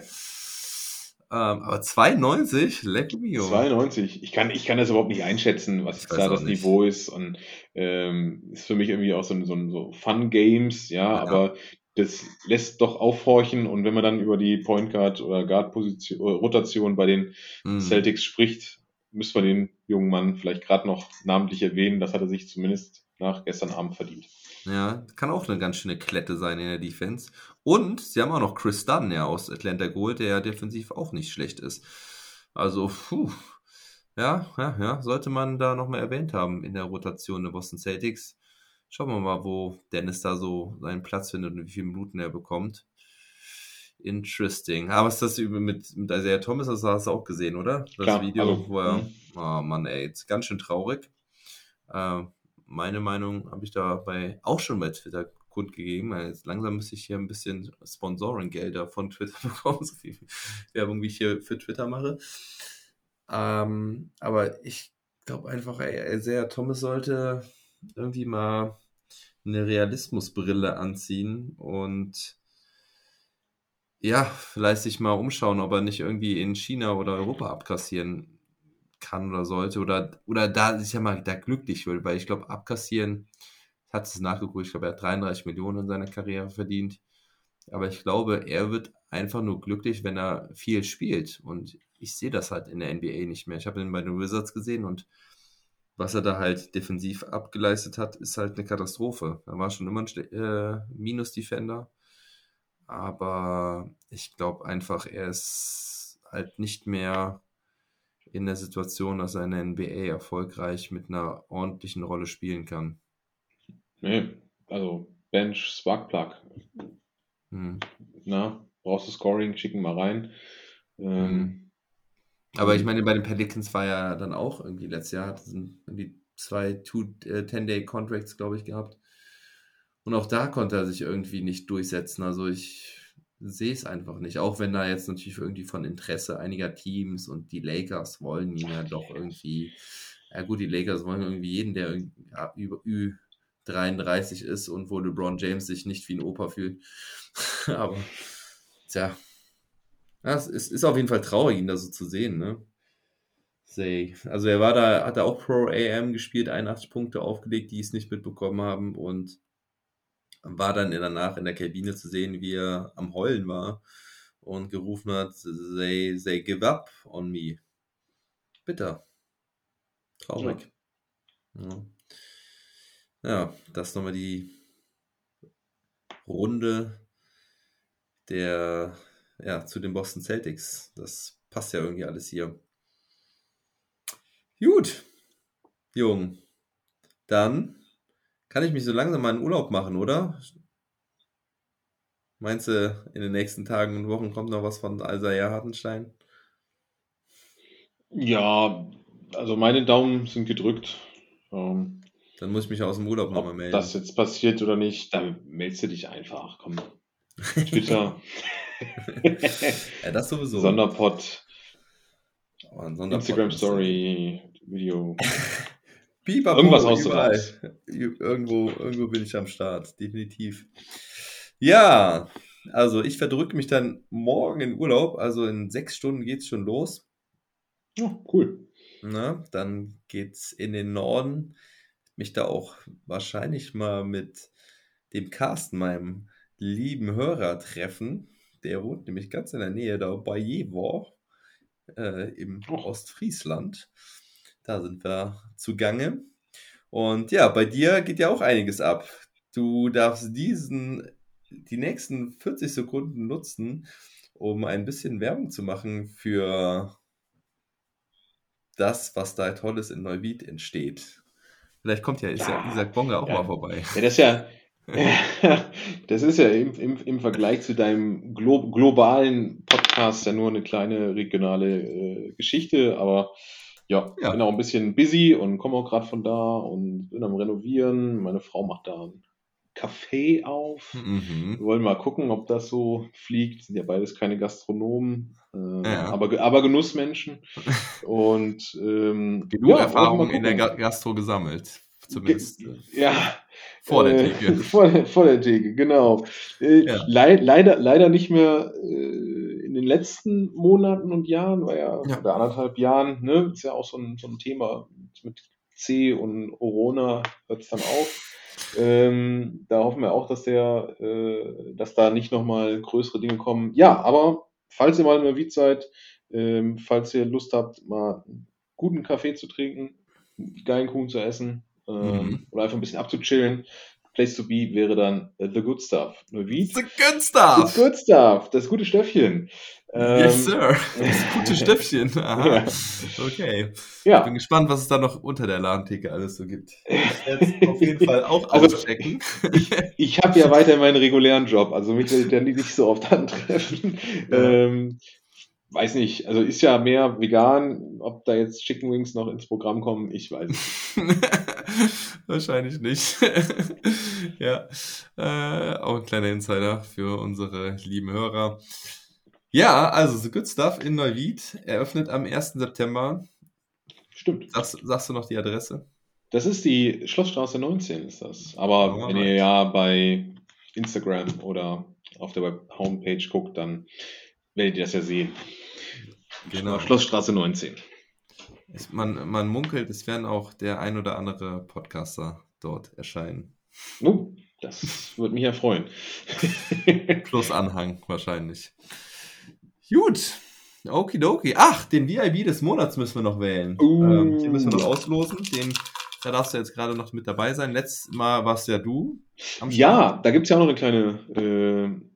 Ähm, aber 92, leck mio. 92. Ich kann, ich kann das überhaupt nicht einschätzen, was da das nicht. Niveau ist. Und ähm, ist für mich irgendwie auch so ein, so ein so Fun Games, ja, Ja. aber das lässt doch aufhorchen. Und wenn man dann über die Point Guard oder Guard Position, äh, Rotation bei den Hm. Celtics spricht, müssen wir den jungen Mann vielleicht gerade noch namentlich erwähnen. Das hat er sich zumindest nach gestern Abend verdient. Ja, kann auch eine ganz schöne Klette sein in der Defense. Und sie haben auch noch Chris Dunn ja aus Atlanta geholt, der ja defensiv auch nicht schlecht ist. Also, puh. Ja, ja, ja, sollte man da nochmal erwähnt haben in der Rotation der Boston Celtics. Schauen wir mal, wo Dennis da so seinen Platz findet und wie viele Minuten er bekommt. Interesting. Aber was ist das mit, mit Isaiah Thomas, das hast du auch gesehen, oder? Das Klar, Video, also, wo er, oh Mann, ey, ganz schön traurig. Äh, meine Meinung habe ich dabei auch schon bei Twitter kundgegeben. weil Jetzt langsam müsste ich hier ein bisschen Sponsoring-Gelder von Twitter bekommen, so viel Werbung, wie ich hier für Twitter mache. Ähm, aber ich glaube einfach, ey, Isaiah Thomas sollte irgendwie mal eine Realismusbrille anziehen und ja, vielleicht sich mal umschauen, ob er nicht irgendwie in China oder Europa abkassieren kann oder sollte oder, oder da sich ja mal da glücklich wird, weil ich glaube, abkassieren, hatte es nachgeguckt, ich glaube, er hat 33 Millionen in seiner Karriere verdient, aber ich glaube, er wird einfach nur glücklich, wenn er viel spielt und ich sehe das halt in der NBA nicht mehr. Ich habe ihn bei den Wizards gesehen und was er da halt defensiv abgeleistet hat, ist halt eine Katastrophe. Er war schon immer ein äh, Minus-Defender. Aber ich glaube einfach, er ist halt nicht mehr in der Situation, dass er in der NBA erfolgreich mit einer ordentlichen Rolle spielen kann. Nee, also Bench Sparkplug. Hm. Na, brauchst du Scoring, schicken mal rein. Ähm, Aber ich meine, bei den Pelicans war ja dann auch irgendwie letztes Jahr, hat irgendwie zwei two, äh, 10-Day-Contracts, glaube ich, gehabt. Und auch da konnte er sich irgendwie nicht durchsetzen. Also ich sehe es einfach nicht. Auch wenn da jetzt natürlich irgendwie von Interesse einiger Teams und die Lakers wollen ihn ja doch irgendwie. Ja gut, die Lakers wollen irgendwie jeden, der ja, über Ü33 ist und wo LeBron James sich nicht wie ein Opa fühlt. Aber tja, ja, es ist, ist auf jeden Fall traurig, ihn da so zu sehen, ne? Say. Also er war da, hat er auch Pro AM gespielt, 81 Punkte aufgelegt, die es nicht mitbekommen haben und war dann danach in der Kabine zu sehen, wie er am Heulen war und gerufen hat, they, they give up on me. Bitter. Traurig. Ja, ja das nochmal die Runde der, ja, zu den Boston Celtics. Das passt ja irgendwie alles hier. Gut, Jung. Dann kann ich mich so langsam mal in Urlaub machen, oder? Meinst du, in den nächsten Tagen und Wochen kommt noch was von Alsair Hartenstein? Ja, also meine Daumen sind gedrückt. Ähm, Dann muss ich mich aus dem Urlaub nochmal ob melden. das jetzt passiert oder nicht, dann meldest du dich einfach. Komm. Twitter, ja, das sowieso. Sonderpod, Oh, ein Sonderpod Instagram Story, Video. Pipapo, Irgendwas haust du überall. raus. Irgendwo, irgendwo bin ich am Start, definitiv. Ja, also ich verdrücke mich dann morgen in Urlaub, also in sechs Stunden geht's schon los. Ja, cool. Ne? Dann geht's in den Norden. Mich da auch wahrscheinlich mal mit dem Carsten, meinem lieben Hörer, treffen. Der wohnt nämlich ganz in der Nähe da bei Jevor äh, im Och. Ostfriesland. Da sind wir zugange. Und ja, bei dir geht ja auch einiges ab. Du darfst diesen, die nächsten 40 Sekunden nutzen, um ein bisschen Werbung zu machen für das, was da Tolles in Neuwied entsteht. Vielleicht kommt ja, ja, Ja. Isaac Bonga auch Ja. mal vorbei. Ja, das ist ja, das ist ja im, im, im Vergleich zu deinem glo globalen Podcast ja nur eine kleine regionale äh, Geschichte, aber ja, Ja. bin auch ein bisschen busy und komme auch gerade von da und bin am Renovieren. Meine Frau macht da ein Café auf. Mhm. Wir wollen mal gucken, ob das so fliegt. Sind ja beides keine Gastronomen, äh, Ja. aber, aber Genussmenschen. Und ähm, Genug ja, Erfahrung in der Gastro gesammelt. Zumindest Ge- äh, Ja, vor der äh, Theke. Vor, der- vor der Theke, genau. Äh, Ja. lei leider, leider nicht mehr äh, den letzten Monaten und Jahren, war ja, Ja. oder anderthalb Jahren, ne, ist ja auch so ein, so ein Thema mit C und Corona hört es dann auf. Ähm, da hoffen wir auch, dass der, äh, dass da nicht nochmal größere Dinge kommen. Ja, aber falls ihr mal in der Wied seid, ähm, falls ihr Lust habt, mal einen guten Kaffee zu trinken, einen geilen Kuchen zu essen ähm, Mhm. oder einfach ein bisschen abzuchillen, Place to be wäre dann äh, The Good Stuff. Neuwied. The good stuff! The Good Stuff, das gute Stöffchen. Ähm, yes, sir. Das gute Stöffchen. Aha. Ja. Okay. Ich Ja, bin gespannt, was es da noch unter der Ladentheke alles so gibt. Ich werde es auf jeden Fall auch Also- auschecken. ich habe ja weiter meinen regulären Job, also mich will ich dann nicht so oft antreffen. Ja. Ähm, weiß nicht, also ist ja mehr vegan, ob da jetzt Chicken Wings noch ins Programm kommen, ich weiß nicht. Wahrscheinlich nicht. ja, äh, auch ein kleiner Insider für unsere lieben Hörer. Ja, also The Good Stuff in Neuwied eröffnet am 1. September. Stimmt. Sagst, sagst du noch die Adresse? Das ist die Schlossstraße 19, ist das. Aber Alright. wenn ihr ja bei Instagram oder auf der Web Homepage guckt, dann werdet ihr das ja sehen. Genau. Schlossstraße 19. Es, man, man munkelt, es werden auch der ein oder andere Podcaster dort erscheinen. Oh, das würde mich ja freuen. Plus Anhang wahrscheinlich. Gut. Okidoki. Ach, den VIB des Monats müssen wir noch wählen. Uh. Ähm, den müssen wir noch auslosen. Den, da darfst du jetzt gerade noch mit dabei sein. Letztes Mal warst ja du Ja, da gibt es ja auch noch eine kleine,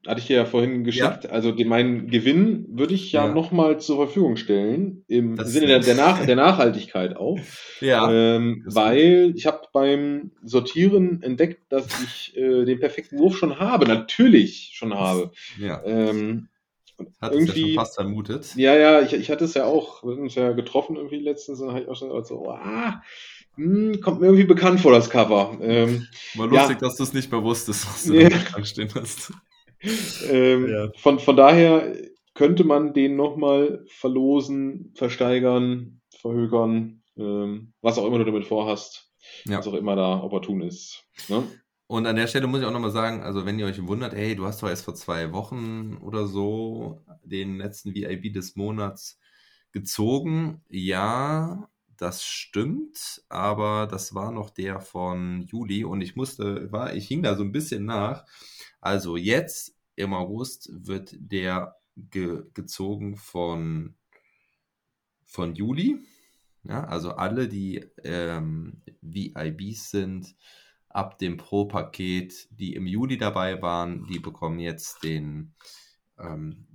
äh, hatte ich dir ja vorhin geschickt. Also den, meinen Gewinn würde ich ja, Ja. nochmal zur Verfügung stellen, im Das Sinne der, der, Nach der Nachhaltigkeit auch. Ja. ähm, weil ich habe beim Sortieren entdeckt, dass ich äh, den perfekten Wurf schon habe, natürlich schon habe. ja. Ähm, Hat es ja schon irgendwie, fast vermutet. ja, ja, ich, ich hatte es ja auch, wir haben uns ja getroffen irgendwie letztens, und dann habe ich auch schon gesagt, so, ah, hm, kommt mir irgendwie bekannt vor, das Cover. Ähm, War Ja. lustig, dass du es nicht mehr wusstest, was du Ja. da stehen hast. Ähm, Ja. von, von daher könnte man den nochmal verlosen, versteigern, verhökern, ähm, was auch immer du damit vorhast, Ja. was auch immer da opportun ist. Ne? Und an der Stelle muss ich auch nochmal sagen, also wenn ihr euch wundert, hey, du hast doch erst vor zwei Wochen oder so den letzten VIB des Monats gezogen. Ja, das stimmt, aber das war noch der von Juli und ich musste, war, ich hing da so ein bisschen nach. Also jetzt im August wird der ge gezogen von, von Juli. Ja, also alle, die ähm, VIBs sind, ab dem Pro-Paket, die im Juli dabei waren, die bekommen jetzt den, ähm,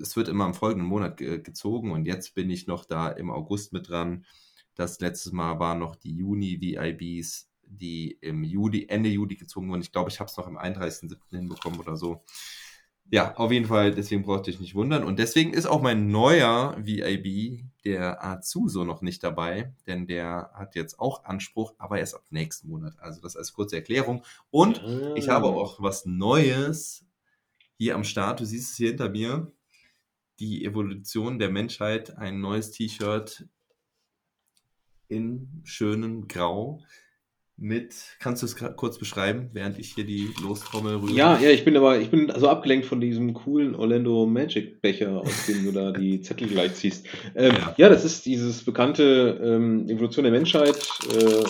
es wird immer im folgenden Monat ge gezogen und jetzt bin ich noch da im August mit dran. Das letzte Mal waren noch die Juni-VIBs, die im Juli, Ende Juli gezogen wurden. Ich glaube, ich habe es noch am 31.07. hinbekommen oder so. Ja, auf jeden Fall, deswegen braucht ihr euch nicht wundern. Und deswegen ist auch mein neuer VIB, der Azuso, noch nicht dabei, denn der hat jetzt auch Anspruch, aber erst ab nächsten Monat. Also das als kurze Erklärung. Und ich habe Ah. auch was Neues hier am Start. Du siehst es hier hinter mir. Die Evolution der Menschheit, ein neues T-Shirt in schönem Grau mit, kannst du es kurz beschreiben, während ich hier die Lostrommel rühre? Ja, ja, ich bin aber, ich bin so abgelenkt von diesem coolen Orlando Magic Becher, aus dem du da die Zettel gleich ziehst. Ähm, Ja. ja. das ist dieses bekannte ähm, Evolution der Menschheit. Äh,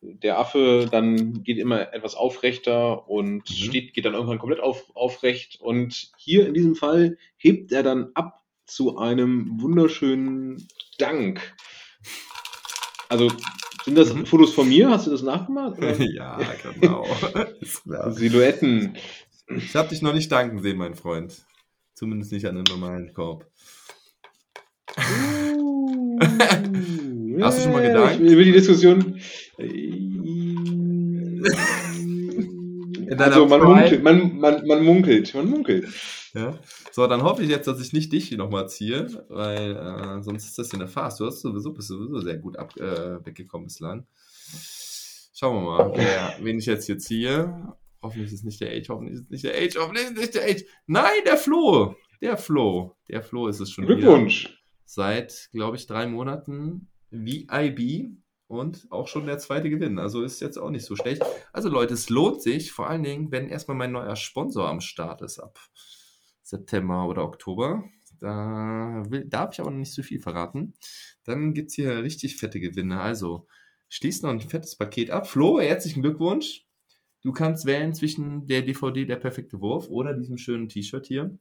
der Affe dann geht immer etwas aufrechter und Mhm. steht, geht dann irgendwann komplett auf, aufrecht. Und hier in diesem Fall hebt er dann ab zu einem wunderschönen Dank. Also sind das Mhm. Fotos von mir? Hast du das nachgemacht? Ja, genau. Silhouetten. Ich habe dich noch nicht danken sehen, mein Freund. Zumindest nicht an den normalen Korb. Hast du schon mal gedankt? Ich will die Diskussion. Also man munkelt, man, man, man munkelt, man munkelt. Ja. So, dann hoffe ich jetzt, dass ich nicht dich hier nochmal ziehe, weil äh, sonst ist das hier eine Farce. Du hast sowieso, bist sowieso sehr gut ab, äh, weggekommen bislang. Schauen wir mal, wer, wen ich jetzt hier ziehe. Hoffentlich ist es nicht der Age, hoffentlich ist es nicht der Age, hoffentlich ist es nicht der Age. Nein, der Flo! Der Flo. Der Flo ist es schon wieder. Glückwunsch. Seit, glaube ich, drei Monaten VIB und auch schon der zweite Gewinn. Also ist jetzt auch nicht so schlecht. Also Leute, es lohnt sich, vor allen Dingen, wenn erstmal mein neuer Sponsor am Start ist ab September oder Oktober. Da will, darf ich aber noch nicht so viel verraten. Dann gibt es hier richtig fette Gewinne. Also schließt noch ein fettes Paket ab. Flo, herzlichen Glückwunsch. Du kannst wählen zwischen der DVD Der perfekte Wurf oder diesem schönen T-Shirt hier.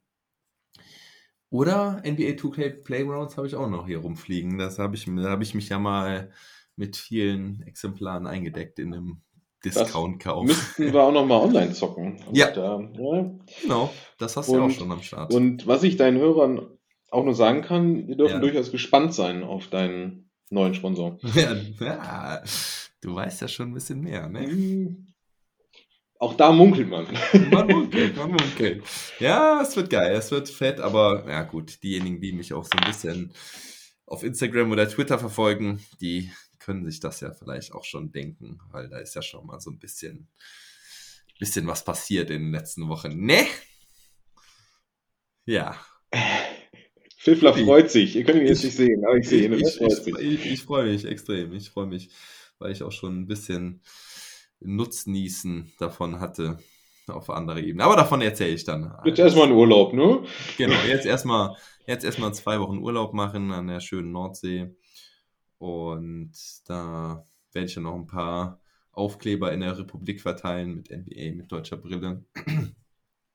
Oder NBA 2K Playgrounds habe ich auch noch hier rumfliegen. Das habe ich, da habe ich mich ja mal mit vielen Exemplaren eingedeckt in einem Discount-Kauf. Müssten wir auch noch mal online zocken. Und Ja. Da, ja. Genau, das hast du ja auch Und- schon am Start. Und was ich deinen Hörern auch nur sagen kann, die dürfen Ja. durchaus gespannt sein auf deinen neuen Sponsor. ja, ja, du weißt ja schon ein bisschen mehr, ne? Auch da munkelt man. Man munkelt, man munkelt. Ja, es wird geil, es wird fett, aber ja gut, diejenigen, die mich auch so ein bisschen auf Instagram oder Twitter verfolgen, die können sich das ja vielleicht auch schon denken, weil da ist ja schon mal so ein bisschen, bisschen was passiert in den letzten Wochen. Ne? Ja. Fiffler freut sich. Ihr könnt ihn jetzt nicht sehen, aber ich sehe ihn. ich, ich, ich, ich freue mich extrem. Ich freue mich, weil ich auch schon ein bisschen Nutznießen davon hatte auf andere Ebene. Aber davon erzähle ich dann. Jetzt erstmal in Urlaub, ne? Genau, jetzt erstmal jetzt erstmal zwei Wochen Urlaub machen an der schönen Nordsee. Und da werde ich dann noch ein paar Aufkleber in der Republik verteilen mit NBA, mit deutscher Brille.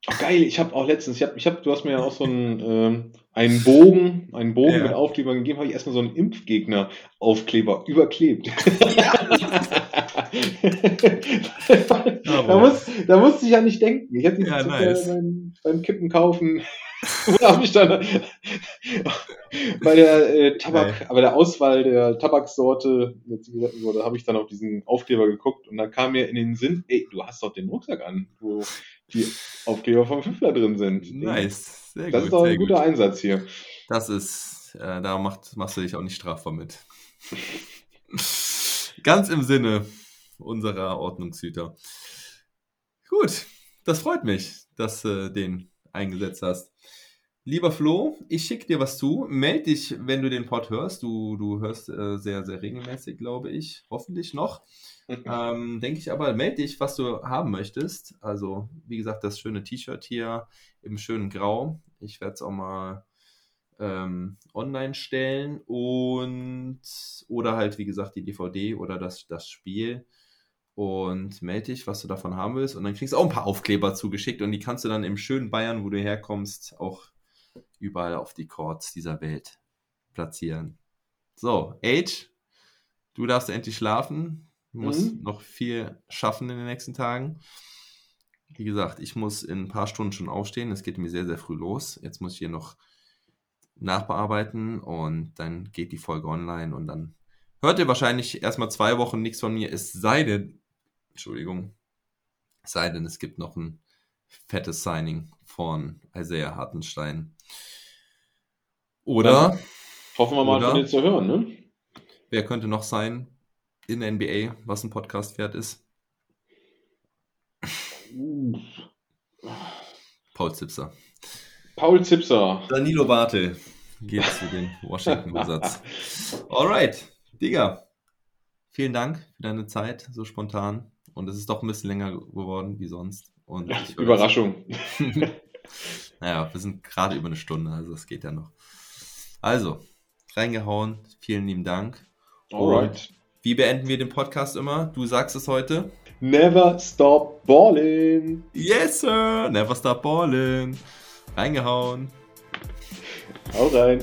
Ach, geil, ich habe auch letztens, ich hab, ich hab, du hast mir ja auch so einen, ähm, einen Bogen, einen Bogen Ja. mit Aufklebern gegeben, habe ich erstmal so einen Impfgegner-Aufkleber überklebt. da, muss, da musste ich ja nicht denken. Ich hätte Ja, jetzt nice. beim, beim Kippen kaufen, habe ich dann bei der äh, Tabak, bei der Auswahl der Tabaksorte, der Zigarettensorte, habe ich dann auf diesen Aufkleber geguckt und dann kam mir in den Sinn, ey, du hast doch den Rucksack an, wo die Aufkleber vom Fünfler drin sind. Nice, sehr Das gut. ist doch ein guter gut. Einsatz hier. Das ist, äh, da macht, machst du dich auch nicht strafbar mit. Ganz im Sinne unserer Ordnungshüter. Gut, das freut mich, dass du den eingesetzt hast. Lieber Flo, ich schicke dir was zu. Meld dich, wenn du den Pod hörst. Du, du hörst äh, sehr, sehr regelmäßig, glaube ich. Hoffentlich noch. Ähm, Denke ich aber, meld dich, was du haben möchtest. Also, wie gesagt, das schöne T-Shirt hier im schönen Grau. Ich werde es auch mal ähm, online stellen und oder halt, wie gesagt, die DVD oder das, das Spiel. Und melde dich, was du davon haben willst. Und dann kriegst du auch ein paar Aufkleber zugeschickt und die kannst du dann im schönen Bayern, wo du herkommst, auch überall auf die Chords dieser Welt platzieren. So, Age, du darfst endlich schlafen. Du musst Mhm. noch viel schaffen in den nächsten Tagen. Wie gesagt, ich muss in ein paar Stunden schon aufstehen. Es geht mir sehr, sehr früh los. Jetzt muss ich hier noch nachbearbeiten und dann geht die Folge online und dann hört ihr wahrscheinlich erstmal zwei Wochen nichts von mir, es sei denn, Entschuldigung, es sei denn, es gibt noch ein fettes Signing von Isaiah Hartenstein. Oder, Hoffen wir mal, Oder? von dir zu hören, ne? wer könnte noch sein in der NBA, was ein Podcast wert ist? Paul Zipser. Paul Zipser. Danilo Bartel geht zu den Washington Wizards. Alright, Digga. Vielen Dank für deine Zeit, so spontan. Und es ist doch ein bisschen länger geworden wie sonst. Und würde- Überraschung. naja, wir sind gerade über eine Stunde, also es geht ja noch. Also, reingehauen. Vielen lieben Dank. Alright. Wie beenden wir den Podcast immer? Du sagst es heute. Never stop balling. Yes, sir. Never stop ballin'. Reingehauen. Hau rein.